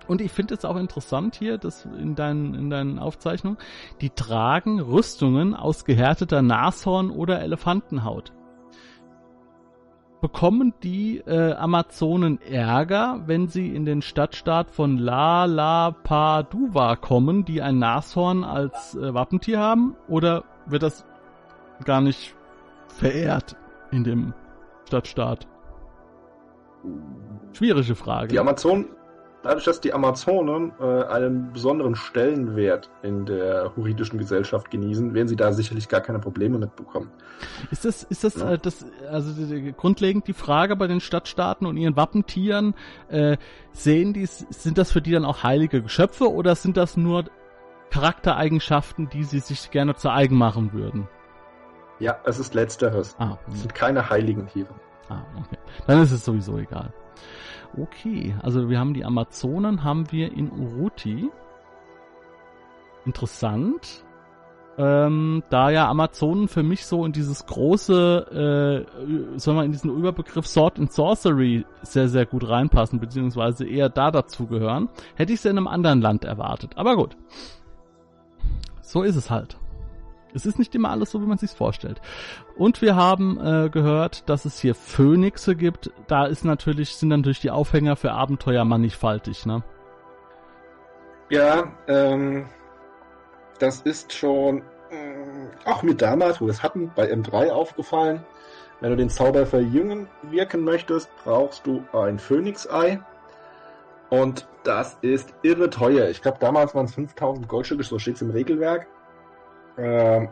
Und ich finde es auch interessant hier, dass in deinen, in deinen Aufzeichnungen, die tragen Rüstungen aus gehärteter Nashorn- oder Elefantenhaut. Bekommen die äh, Amazonen Ärger, wenn sie in den Stadtstaat von La La Padua kommen, die ein Nashorn als äh, Wappentier haben? Oder wird das gar nicht verehrt in dem Stadtstaat? Schwierige Frage. Die Amazonen, dadurch, dass die Amazonen äh, einen besonderen Stellenwert in der huridischen Gesellschaft genießen, werden sie da sicherlich gar keine Probleme mitbekommen. Ist das, ist das, ja. äh, das also die, grundlegend die Frage bei den Stadtstaaten und ihren Wappentieren, äh, sehen die, sind das für die dann auch heilige Geschöpfe oder sind das nur Charaktereigenschaften, die sie sich gerne zu eigen machen würden? Ja, es ist letzteres. Ah, es sind keine heiligen Tiere. Ah, okay. Dann ist es sowieso egal. Okay, also wir haben die Amazonen, haben wir in Uruti. Interessant. Ähm, da ja Amazonen für mich so in dieses große, äh, soll man in diesen Überbegriff Sword and Sorcery sehr, sehr gut reinpassen, beziehungsweise eher da dazugehören, hätte ich sie in einem anderen Land erwartet. Aber gut. So ist es halt. Es ist nicht immer alles so, wie man sich vorstellt. Und wir haben äh, gehört, dass es hier Phönixe gibt. Da ist natürlich, sind natürlich die Aufhänger für Abenteuer mannigfaltig, ne? Ja, ähm, das ist schon äh, auch mir damals, wo wir es hatten, bei M3 aufgefallen. Wenn du den Zauber verjüngen wirken möchtest, brauchst du ein Phönix-Ei. Und das ist irre teuer. Ich glaube, damals waren es 5000 Goldstücke, so steht es im Regelwerk. Ähm,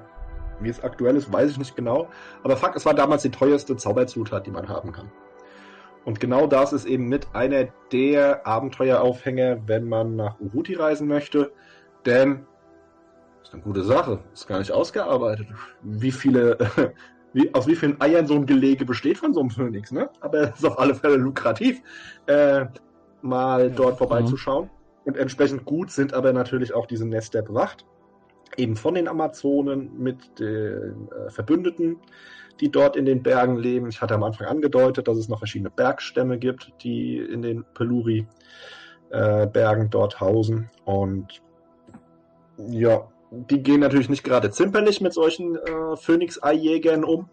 wie es aktuell ist, weiß ich nicht genau. Aber Fakt, es war damals die teuerste Zauberzutat, die man haben kann. Und genau das ist eben mit einer der Abenteueraufhänger, wenn man nach Uruti reisen möchte. Denn das ist eine gute Sache. Ist gar nicht ausgearbeitet. Wie viele, wie, aus wie vielen Eiern so ein Gelege besteht von so einem Phönix, ne? Aber es ist auf alle Fälle lukrativ, äh, mal dort vorbeizuschauen. Mhm. Und entsprechend gut sind aber natürlich auch diese Nester bewacht eben von den Amazonen mit den äh, Verbündeten, die dort in den Bergen leben. Ich hatte am Anfang angedeutet, dass es noch verschiedene Bergstämme gibt, die in den Peluri-Bergen äh, dort hausen. Und ja, die gehen natürlich nicht gerade zimperlich mit solchen äh, Phönix-Eijägern um.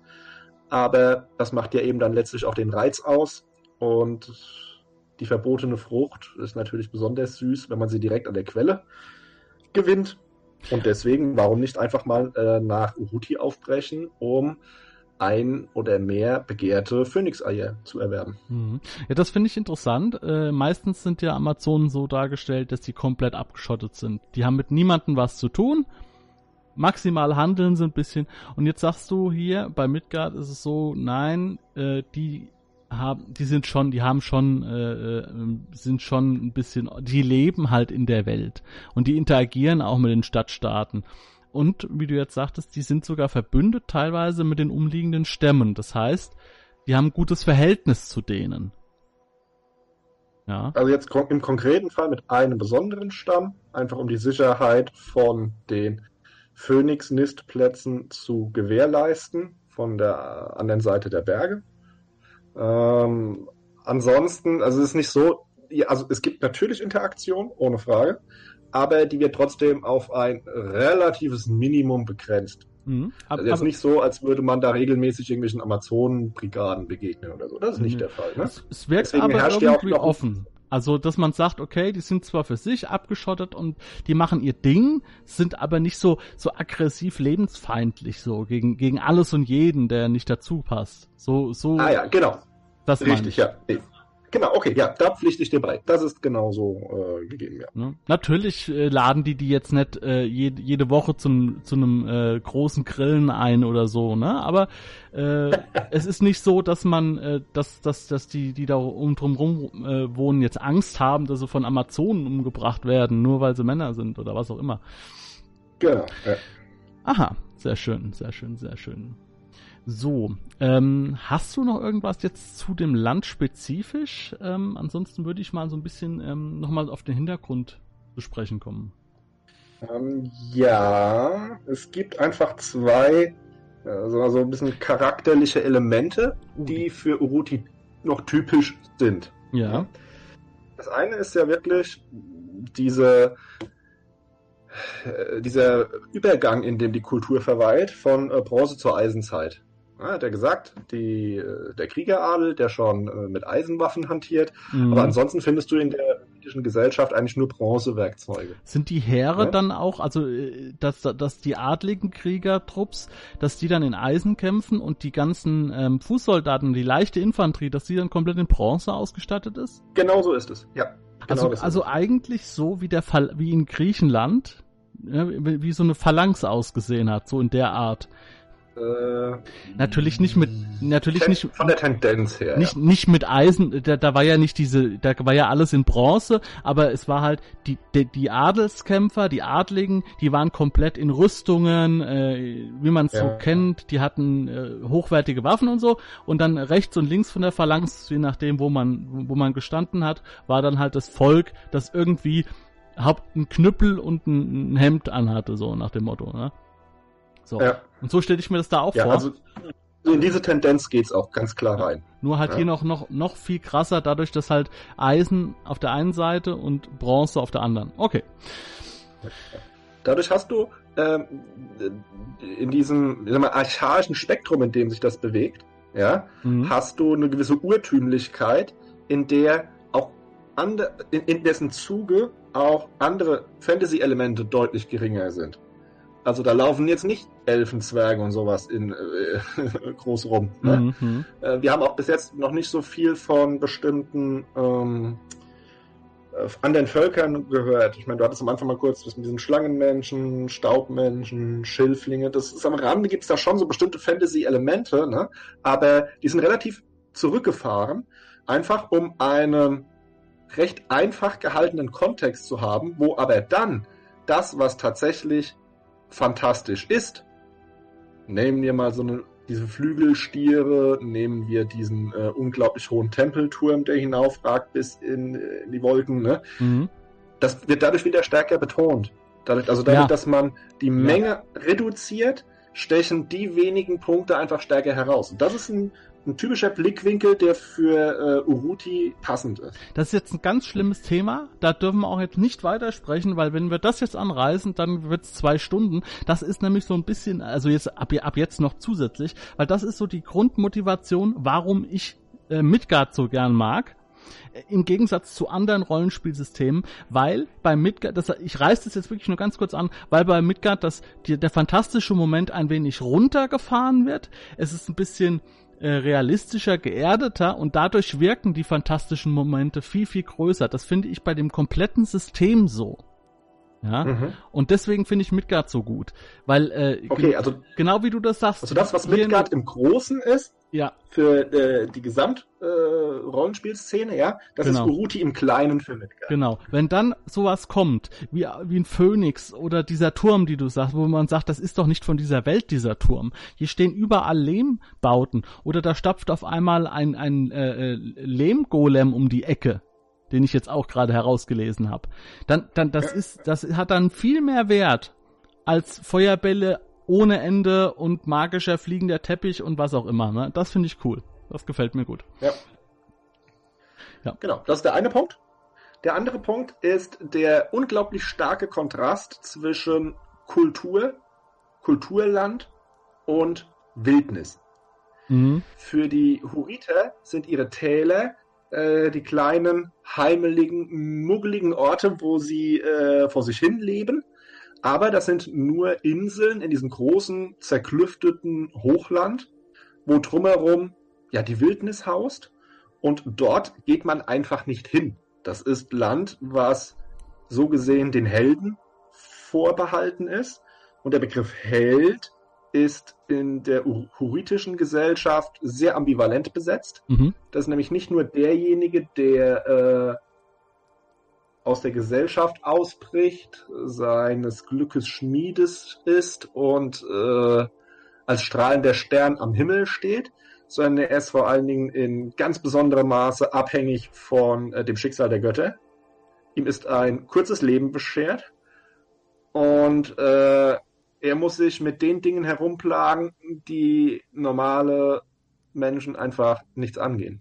Aber das macht ja eben dann letztlich auch den Reiz aus. Und die verbotene Frucht ist natürlich besonders süß, wenn man sie direkt an der Quelle gewinnt. Und deswegen, warum nicht einfach mal äh, nach Uruti aufbrechen, um ein oder mehr begehrte Phönix-Eier zu erwerben. Mhm. Ja, das finde ich interessant. Äh, meistens sind ja Amazonen so dargestellt, dass die komplett abgeschottet sind. Die haben mit niemandem was zu tun. Maximal handeln sie ein bisschen. Und jetzt sagst du hier, bei Midgard ist es so, nein, äh, die haben, die sind schon, die haben schon, äh, äh, sind schon ein bisschen, die leben halt in der Welt und die interagieren auch mit den Stadtstaaten. Und wie du jetzt sagtest, die sind sogar verbündet teilweise mit den umliegenden Stämmen. Das heißt, die haben ein gutes Verhältnis zu denen. Ja. Also jetzt im konkreten Fall mit einem besonderen Stamm, einfach um die Sicherheit von den Phönix-Nistplätzen zu gewährleisten, von der anderen Seite der Berge. Ähm, ansonsten, also es ist nicht so, ja, also es gibt natürlich Interaktion, ohne Frage, aber die wird trotzdem auf ein relatives Minimum begrenzt. Mhm. Aber, also jetzt nicht so, als würde man da regelmäßig irgendwelchen Amazonenbrigaden begegnen oder so. Das ist nicht der Fall. Ne? Es, es wirkt Deswegen aber irgendwie offen. Also, dass man sagt, okay, die sind zwar für sich abgeschottet und die machen ihr Ding, sind aber nicht so, so aggressiv lebensfeindlich, so gegen, gegen alles und jeden, der nicht dazu passt. So, so. Ah ja, genau. Das Richtig, ja. Nee. Genau, okay, ja, da pflichte ich dir bei. Das ist genauso äh, gegeben, ja. Ne? Natürlich äh, laden die die jetzt nicht äh, jede, jede Woche zum, zu einem äh, großen Grillen ein oder so, ne? Aber äh, es ist nicht so, dass man, äh, dass, dass, dass die, die da um drumherum äh, wohnen, jetzt Angst haben, dass sie von Amazonen umgebracht werden, nur weil sie Männer sind oder was auch immer. Genau. Ja. Aha, sehr schön, sehr schön, sehr schön. So, ähm, hast du noch irgendwas jetzt zu dem Land spezifisch? Ähm, ansonsten würde ich mal so ein bisschen ähm, nochmal auf den Hintergrund zu sprechen kommen. Ähm, ja, es gibt einfach zwei, also, also ein bisschen charakterliche Elemente, die für Uruti noch typisch sind. Ja. Das eine ist ja wirklich diese, äh, dieser Übergang, in dem die Kultur verweilt, von äh, Bronze zur Eisenzeit. Ja, hat er gesagt, die, äh, der Kriegeradel, der schon äh, mit Eisenwaffen hantiert. Mhm. Aber ansonsten findest du in der politischen Gesellschaft eigentlich nur Bronzewerkzeuge. Sind die Heere ja? dann auch, also äh, dass, dass die adligen Kriegertrupps, dass die dann in Eisen kämpfen und die ganzen ähm, Fußsoldaten, die leichte Infanterie, dass die dann komplett in Bronze ausgestattet ist? Genau so ist es, ja. Genau also, also eigentlich so wie der Fall, wie in Griechenland, ja, wie so eine Phalanx ausgesehen hat, so in der Art. Äh, natürlich nicht mit, natürlich nicht von der Tendenz her. Nicht, ja. nicht mit Eisen, da, da war ja nicht diese, da war ja alles in Bronze, aber es war halt die, die, die Adelskämpfer, die Adligen, die waren komplett in Rüstungen, äh, wie man es ja. so kennt, die hatten äh, hochwertige Waffen und so und dann rechts und links von der Phalanx, je nachdem, wo man, wo man gestanden hat, war dann halt das Volk, das irgendwie Haupt einen Knüppel und ein Hemd anhatte, so nach dem Motto, ne? So. Ja. Und so stelle ich mir das da auch ja, vor. Also in diese Tendenz geht es auch ganz klar rein. Nur halt ja. hier noch, noch, noch viel krasser, dadurch, dass halt Eisen auf der einen Seite und Bronze auf der anderen. Okay. Dadurch hast du ähm, in diesem mal, archaischen Spektrum, in dem sich das bewegt, ja, mhm. hast du eine gewisse Urtümlichkeit, in der auch andere, in, in dessen Zuge auch andere Fantasy-Elemente deutlich geringer sind. Also da laufen jetzt nicht Elfenzwerge und sowas in äh, groß rum. Ne? Mhm. Äh, wir haben auch bis jetzt noch nicht so viel von bestimmten ähm, äh, anderen Völkern gehört. Ich meine, du hattest am Anfang mal kurz das mit diesen Schlangenmenschen, Staubmenschen, Schilflinge. Das ist am Rande gibt es da schon so bestimmte Fantasy-Elemente, ne? aber die sind relativ zurückgefahren, einfach um einen recht einfach gehaltenen Kontext zu haben, wo aber dann das, was tatsächlich fantastisch ist. Nehmen wir mal so eine, diese Flügelstiere, nehmen wir diesen äh, unglaublich hohen Tempelturm, der hinaufragt bis in, in die Wolken. Ne? Mhm. Das wird dadurch wieder stärker betont. Dadurch, also dadurch, ja. dass man die Menge ja. reduziert, stechen die wenigen Punkte einfach stärker heraus. Und das ist ein ein typischer Blickwinkel, der für äh, Uruti passend ist. Das ist jetzt ein ganz schlimmes Thema. Da dürfen wir auch jetzt nicht weitersprechen, weil wenn wir das jetzt anreißen, dann wird's zwei Stunden. Das ist nämlich so ein bisschen, also jetzt ab, ab jetzt noch zusätzlich, weil das ist so die Grundmotivation, warum ich äh, Midgard so gern mag äh, im Gegensatz zu anderen Rollenspielsystemen, weil bei Midgard, das, ich reiße das jetzt wirklich nur ganz kurz an, weil bei Midgard das, die, der fantastische Moment ein wenig runtergefahren wird. Es ist ein bisschen äh, realistischer, geerdeter und dadurch wirken die fantastischen Momente viel, viel größer. Das finde ich bei dem kompletten System so. Ja. Mhm. Und deswegen finde ich Midgard so gut. Weil, äh, okay, also, genau wie du das sagst. Also das, was Midgard im Großen ist, ja. für äh, die Gesamt-Rollenspielszene, äh, ja, das genau. ist Uruti im Kleinen für Midgard. Genau. Wenn dann sowas kommt, wie, wie ein Phönix oder dieser Turm, die du sagst, wo man sagt, das ist doch nicht von dieser Welt, dieser Turm. Hier stehen überall Lehmbauten oder da stapft auf einmal ein, ein äh, äh Lehmgolem um die Ecke den ich jetzt auch gerade herausgelesen habe. Dann, dann, das ist, das hat dann viel mehr Wert als Feuerbälle ohne Ende und magischer fliegender Teppich und was auch immer. Ne? Das finde ich cool. Das gefällt mir gut. Ja. ja. Genau, das ist der eine Punkt. Der andere Punkt ist der unglaublich starke Kontrast zwischen Kultur, Kulturland und Wildnis. Mhm. Für die Huriter sind ihre Täler äh, die kleinen, heimeligen, muggeligen Orte, wo sie äh, vor sich hin leben. Aber das sind nur Inseln in diesem großen, zerklüfteten Hochland, wo drumherum ja die Wildnis haust. Und dort geht man einfach nicht hin. Das ist Land, was so gesehen den Helden vorbehalten ist. Und der Begriff Held ist in der huritischen Gesellschaft sehr ambivalent besetzt. Mhm. Das ist nämlich nicht nur derjenige, der äh, aus der Gesellschaft ausbricht, seines Glückes Schmiedes ist und äh, als strahlender Stern am Himmel steht, sondern er ist vor allen Dingen in ganz besonderem Maße abhängig von äh, dem Schicksal der Götter. Ihm ist ein kurzes Leben beschert und äh, er muss sich mit den Dingen herumplagen, die normale Menschen einfach nichts angehen.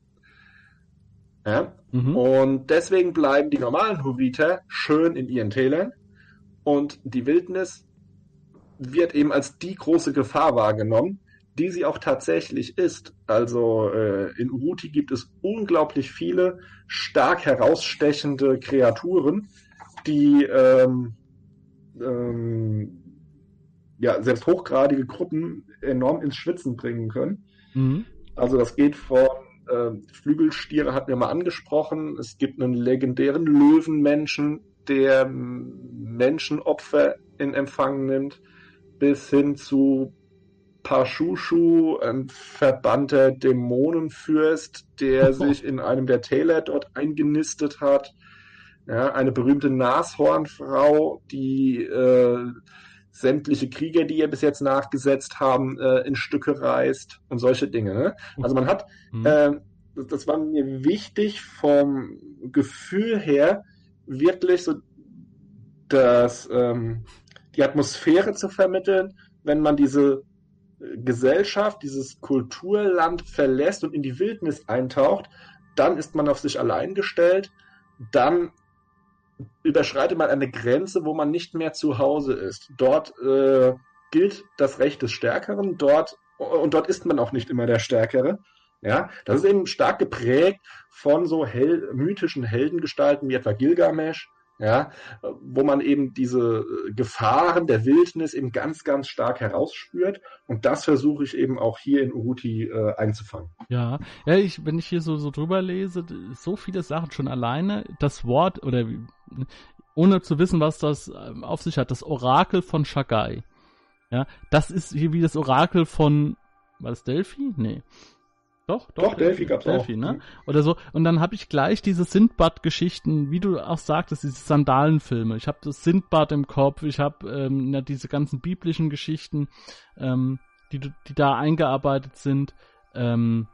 Ja? Mhm. Und deswegen bleiben die normalen Huriter schön in ihren Tälern und die Wildnis wird eben als die große Gefahr wahrgenommen, die sie auch tatsächlich ist. Also äh, in Uruti gibt es unglaublich viele stark herausstechende Kreaturen, die ähm, ähm, ja, selbst hochgradige Gruppen enorm ins Schwitzen bringen können. Mhm. Also das geht von äh, Flügelstiere hatten wir mal angesprochen. Es gibt einen legendären Löwenmenschen, der Menschenopfer in Empfang nimmt, bis hin zu Pashushu, ein verbannter Dämonenfürst, der sich in einem der Täler dort eingenistet hat. Ja, eine berühmte Nashornfrau, die äh, sämtliche Krieger, die ihr bis jetzt nachgesetzt haben, äh, in Stücke reißt und solche Dinge. Ne? Also man hat, mhm. äh, das war mir wichtig vom Gefühl her, wirklich so das, ähm, die Atmosphäre zu vermitteln, wenn man diese Gesellschaft, dieses Kulturland verlässt und in die Wildnis eintaucht, dann ist man auf sich allein gestellt, dann überschreitet man eine Grenze, wo man nicht mehr zu Hause ist. Dort äh, gilt das Recht des Stärkeren, dort und dort ist man auch nicht immer der Stärkere. Ja, das ist eben stark geprägt von so hell, mythischen Heldengestalten wie etwa Gilgamesh, ja, wo man eben diese äh, Gefahren der Wildnis eben ganz, ganz stark herausspürt. Und das versuche ich eben auch hier in Uruti äh, einzufangen. Ja, ja, ich, wenn ich hier so, so drüber lese, so viele Sachen schon alleine, das Wort oder ohne zu wissen, was das ähm, auf sich hat, das Orakel von Shagai. Ja, das ist hier wie das Orakel von, war das Delphi? Nee. Doch, doch, doch Delphi gab's Delphi, auch. ne? Mhm. Oder so. Und dann habe ich gleich diese Sindbad-Geschichten, wie du auch sagtest, diese Sandalenfilme. Ich habe das Sindbad im Kopf, ich habe ähm, ja, diese ganzen biblischen Geschichten, ähm, die, die da eingearbeitet sind. Ähm,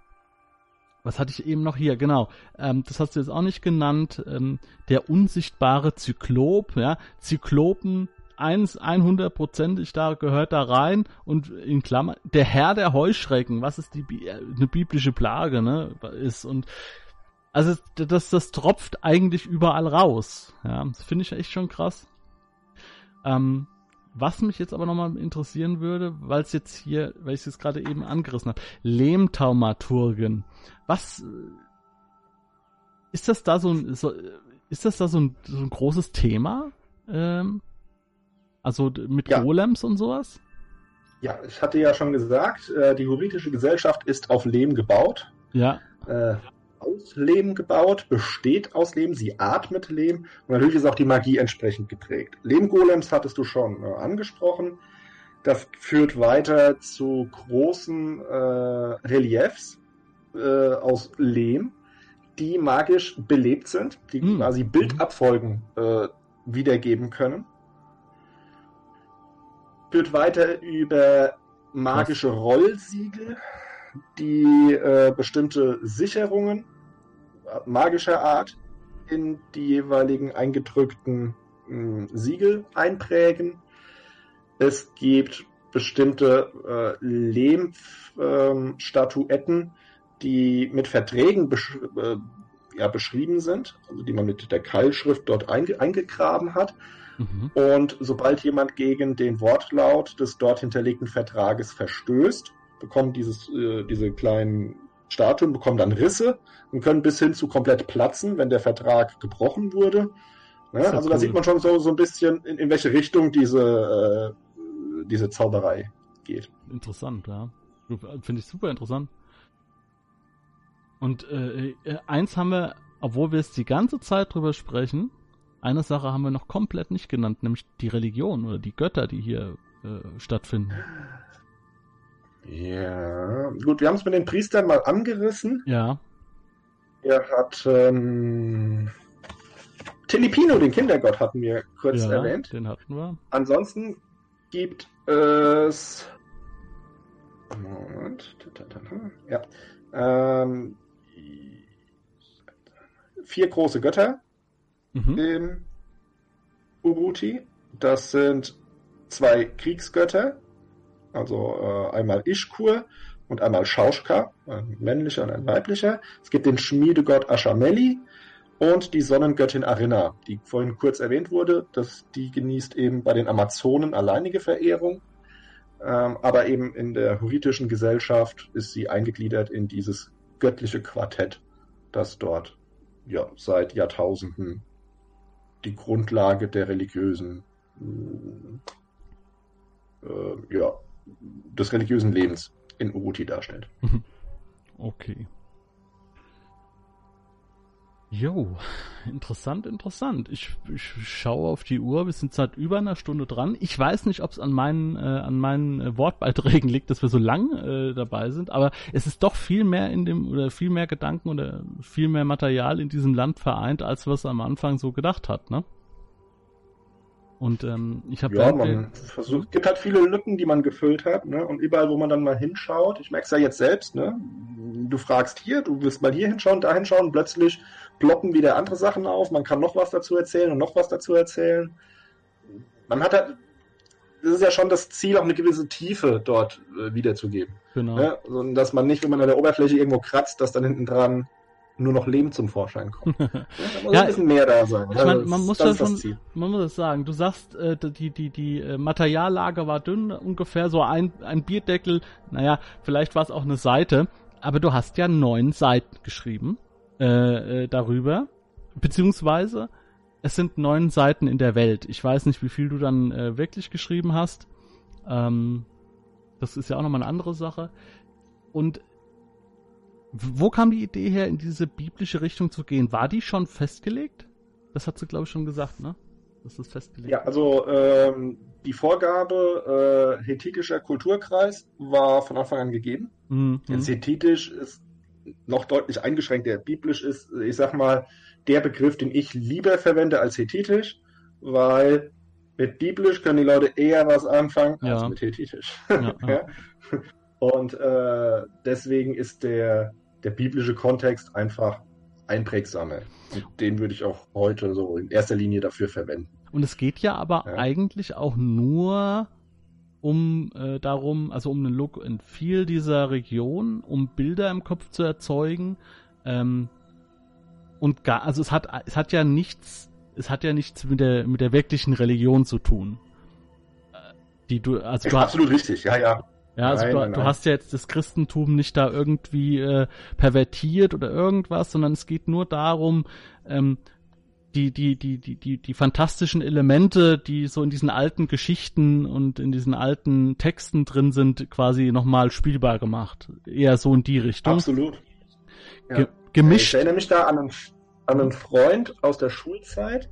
was hatte ich eben noch hier? Genau. Ähm, das hast du jetzt auch nicht genannt. Ähm, der unsichtbare Zyklop, ja. Zyklopen 1, 100%ig da gehört da rein und in Klammern der Herr der Heuschrecken, was ist die eine biblische Plage, ne, ist und also das das tropft eigentlich überall raus. Ja, das finde ich echt schon krass. Ähm, was mich jetzt aber nochmal interessieren würde, weil es jetzt hier, weil ich es jetzt gerade eben angerissen habe, Lehmtaumaturgen. Was ist das da so ein, so, ist das da so ein, so ein großes Thema? Ähm, also mit ja. Golems und sowas? Ja, ich hatte ja schon gesagt, äh, die juridische Gesellschaft ist auf Lehm gebaut. Ja. Äh, aus Lehm gebaut, besteht aus Lehm, sie atmet Lehm und natürlich ist auch die Magie entsprechend geprägt. Lehmgolems hattest du schon äh, angesprochen. Das führt weiter zu großen äh, Reliefs äh, aus Lehm, die magisch belebt sind, die mm. quasi Bildabfolgen äh, wiedergeben können führt weiter über magische Rollsiegel, die äh, bestimmte Sicherungen magischer Art in die jeweiligen eingedrückten mh, hm, Siegel einprägen. Es gibt bestimmte äh, Lehmstatuetten, äh, die mit Verträgen besch äh, ja, beschrieben sind, also die man mit der Keilschrift dort einge eingegraben hat Mhm. Und sobald jemand gegen den Wortlaut des dort hinterlegten Vertrages verstößt, bekommen dieses, äh, diese kleinen Statuen bekommen dann Risse und können bis hin zu komplett platzen, wenn der Vertrag gebrochen wurde. Ja, also cool. da sieht man schon so, so ein bisschen, in, in welche Richtung diese, äh, diese Zauberei geht. Interessant, ja. Finde ich super interessant. Und äh, äh, eins haben wir, obwohl wir es die ganze Zeit drüber sprechen, eine Sache haben wir noch komplett nicht genannt, nämlich die Religion oder die Götter, die hier äh, stattfinden. Ja, gut, wir haben es mit den Priestern mal angerissen. Ja. Er hat ähm, Telipino, den Kindergott, hatten wir kurz ja, erwähnt. Den hatten wir. Ansonsten gibt es. Moment. Ja. Ähm, vier große Götter mhm. im Uruti. Das sind zwei Kriegsgötter, also äh, einmal Ishkur und einmal Schauschka, ein männlicher und ein weiblicher. Es gibt den Schmiedegott Ashameli und die Sonnengöttin Arinna, die vorhin kurz erwähnt wurde. Das, die genießt eben bei den Amazonen alleinige Verehrung. Ähm, aber eben in der huritischen Gesellschaft ist sie eingegliedert in dieses göttliche Quartett, das dort ja, seit Jahrtausenden die Grundlage der religiösen äh, ja, des religiösen Lebens in Uruti darstellt. Okay. Jo, interessant, interessant. Ich, ich schaue auf die Uhr, wir sind seit über einer Stunde dran. Ich weiß nicht, ob es an meinen, äh, an meinen äh, Wortbeiträgen liegt, dass wir so lang äh, dabei sind, aber es ist doch viel mehr in dem, oder viel mehr Gedanken oder viel mehr Material in diesem Land vereint, als was am Anfang so gedacht hat, ne? Und ähm, ich habe ja, man versucht, gibt halt viele Lücken, die man gefüllt hat, ne? Und überall, wo man dann mal hinschaut, ich merke es ja jetzt selbst, ne? Du fragst hier, du willst mal hier hinschauen, da hinschauen, plötzlich ploppen wieder andere Sachen auf, man kann noch was dazu erzählen und noch was dazu erzählen. Man hat halt, das ist ja schon das Ziel, auch eine gewisse Tiefe dort äh, wiederzugeben. Genau. Ne? Also, dass man nicht, wenn man an der Oberfläche irgendwo kratzt, dass dann hinten dran nur noch Leben zum Vorschein kommt. ja, da muss ja, ein bisschen mehr da sein. Ich meine, man muss ja schon, man muss das sagen. Du sagst, äh, die, die, die äh, Materiallage war dünn, ungefähr so ein, ein Bierdeckel. Naja, vielleicht war es auch eine Seite. Aber du hast ja neun Seiten geschrieben äh, äh, darüber. Beziehungsweise, es sind neun Seiten in der Welt. Ich weiß nicht, wie viel du dann äh, wirklich geschrieben hast. Ähm, das ist ja auch nochmal eine andere Sache. Und wo kam die Idee her, in diese biblische Richtung zu gehen? War die schon festgelegt? Das hat sie, glaube ich, schon gesagt, ne? Das ist festgelegt. Ja, also ähm, die Vorgabe äh, hethitischer Kulturkreis war von Anfang an gegeben. Mhm. Jetzt hethitisch ist noch deutlich eingeschränkt, der biblisch ist, ich sag mal, der Begriff, den ich lieber verwende als hethitisch, weil mit biblisch können die Leute eher was anfangen ja. als mit hethitisch. Ja, ja. Und äh, deswegen ist der, der biblische Kontext einfach einprägsamer. Den würde ich auch heute so in erster Linie dafür verwenden. Und es geht ja aber ja. eigentlich auch nur um äh, darum, also um einen Look and Feel dieser Region, um Bilder im Kopf zu erzeugen. Ähm, und gar, also es hat, es hat ja nichts, es hat ja nichts mit der, mit der wirklichen Religion zu tun. Äh, die du, also du absolut richtig, ja, ja. Ja, also nein, du, nein, du, hast ja jetzt das Christentum nicht da irgendwie äh, pervertiert oder irgendwas, sondern es geht nur darum, ähm, die, die, die, die, die, die fantastischen Elemente, die so in diesen alten Geschichten und in diesen alten Texten drin sind, quasi nochmal spielbar gemacht. Eher so in die Richtung. Absolut. Ja. Ge gemischt. Ich erinnere mich da an einen, an einen Freund aus der Schulzeit,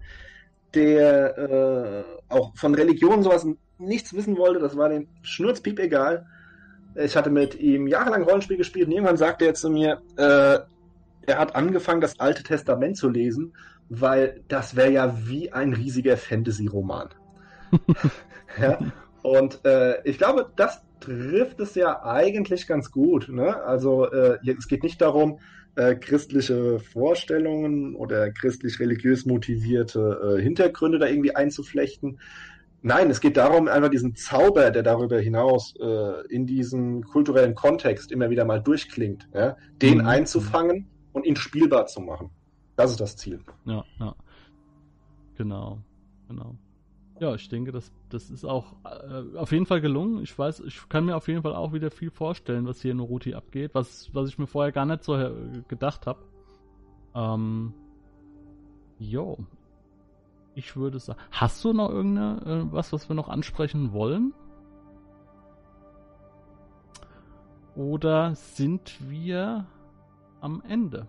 der äh, auch von Religion sowas nichts wissen wollte. Das war dem Schnurzpiep egal. Ich hatte mit ihm jahrelang Rollenspiel gespielt und irgendwann sagte er zu mir, äh, er hat angefangen, das Alte Testament zu lesen, weil das wäre ja wie ein riesiger Fantasy-Roman. ja? Und äh, ich glaube, das trifft es ja eigentlich ganz gut. Ne? Also äh, es geht nicht darum, äh, christliche Vorstellungen oder christlich-religiös motivierte äh, Hintergründe da irgendwie einzuflechten, Nein, es geht darum, einfach diesen Zauber, der darüber hinaus äh, in diesen kulturellen Kontext immer wieder mal durchklingt, ja, den mhm. einzufangen und ihn spielbar zu machen. Das ist das Ziel. Ja, ja. Genau, genau. Ja, ich denke, das, das ist auch äh, auf jeden Fall gelungen. Ich weiß, ich kann mir auf jeden Fall auch wieder viel vorstellen, was hier in Uruti abgeht, was, was ich mir vorher gar nicht so gedacht habe. Ähm, jo. Ich würde sagen, hast du noch irgendeine, äh, was wir noch ansprechen wollen? Oder sind wir am Ende?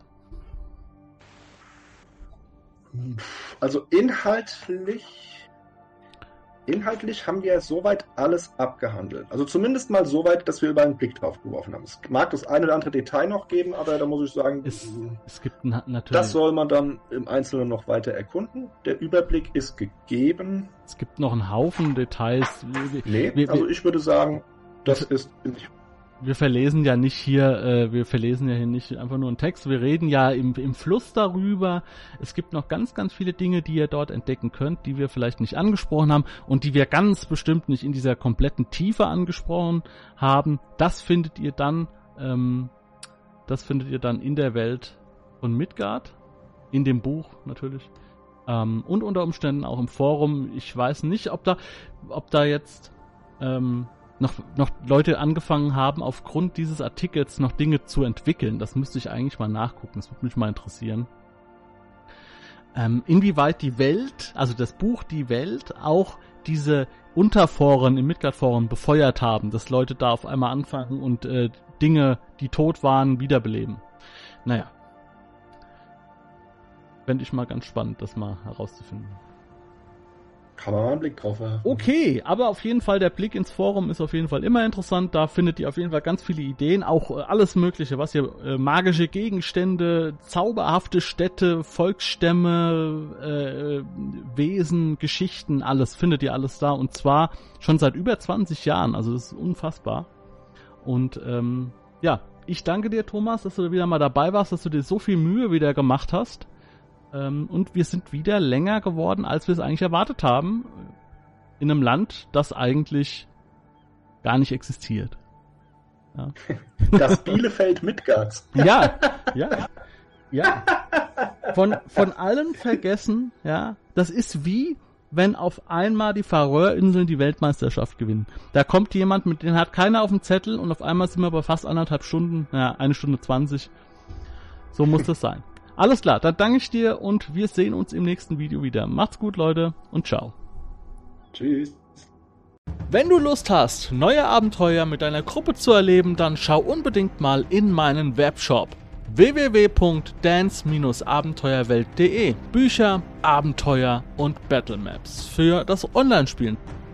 Also inhaltlich inhaltlich haben wir soweit alles abgehandelt. Also zumindest mal so weit, dass wir über einen Blick drauf geworfen haben. Es mag das eine oder andere Detail noch geben, aber da muss ich sagen, es, es gibt natürlich. Das soll man dann im Einzelnen noch weiter erkunden. Der Überblick ist gegeben. Es gibt noch einen Haufen Details. Nee, wir, also ich würde sagen, das ist wir verlesen ja nicht hier, äh, wir verlesen ja hier nicht einfach nur einen Text, wir reden ja im, im Fluss darüber. Es gibt noch ganz, ganz viele Dinge, die ihr dort entdecken könnt, die wir vielleicht nicht angesprochen haben und die wir ganz bestimmt nicht in dieser kompletten Tiefe angesprochen haben. Das findet ihr dann, ähm, das findet ihr dann in der Welt von Midgard, in dem Buch natürlich. Ähm, und unter Umständen auch im Forum. Ich weiß nicht, ob da, ob da jetzt ähm, noch, noch Leute angefangen haben, aufgrund dieses Artikels noch Dinge zu entwickeln. Das müsste ich eigentlich mal nachgucken. Das würde mich mal interessieren. Ähm, inwieweit die Welt, also das Buch Die Welt, auch diese Unterforen im Midgard-Foren befeuert haben, dass Leute da auf einmal anfangen und äh, Dinge, die tot waren, wiederbeleben. Naja. Fände ich mal ganz spannend, das mal herauszufinden. Kann man mal einen Blick drauf werfen. Okay, aber auf jeden Fall der Blick ins Forum ist auf jeden Fall immer interessant. Da findet ihr auf jeden Fall ganz viele Ideen, auch äh, alles Mögliche, was ihr äh, magische Gegenstände, zauberhafte Städte, Volksstämme, äh, Wesen, Geschichten, alles findet ihr alles da und zwar schon seit über 20 Jahren. Also das ist unfassbar. Und ähm, ja, ich danke dir, Thomas, dass du wieder mal dabei warst, dass du dir so viel Mühe wieder gemacht hast. Ähm, und wir sind wieder länger geworden, als wir es eigentlich erwartet haben. In einem Land, das eigentlich gar nicht existiert. Ja. Das Bielefeld Midgards. Ja, ja, ja. Von, von allen vergessen, ja. Das ist wie, wenn auf einmal die Färöerinseln die Weltmeisterschaft gewinnen. Da kommt jemand, mit dem hat keiner auf dem Zettel und auf einmal sind wir bei fast anderthalb Stunden, ja, eine Stunde zwanzig. So muss das sein. Alles klar, dann danke ich dir und wir sehen uns im nächsten Video wieder. Macht's gut, Leute, und ciao. Tschüss. Wenn du Lust hast, neue Abenteuer mit deiner Gruppe zu erleben, dann schau unbedingt mal in meinen Webshop www.dance-abenteuerwelt.de Bücher, Abenteuer und Battlemaps für das Online-Spielen.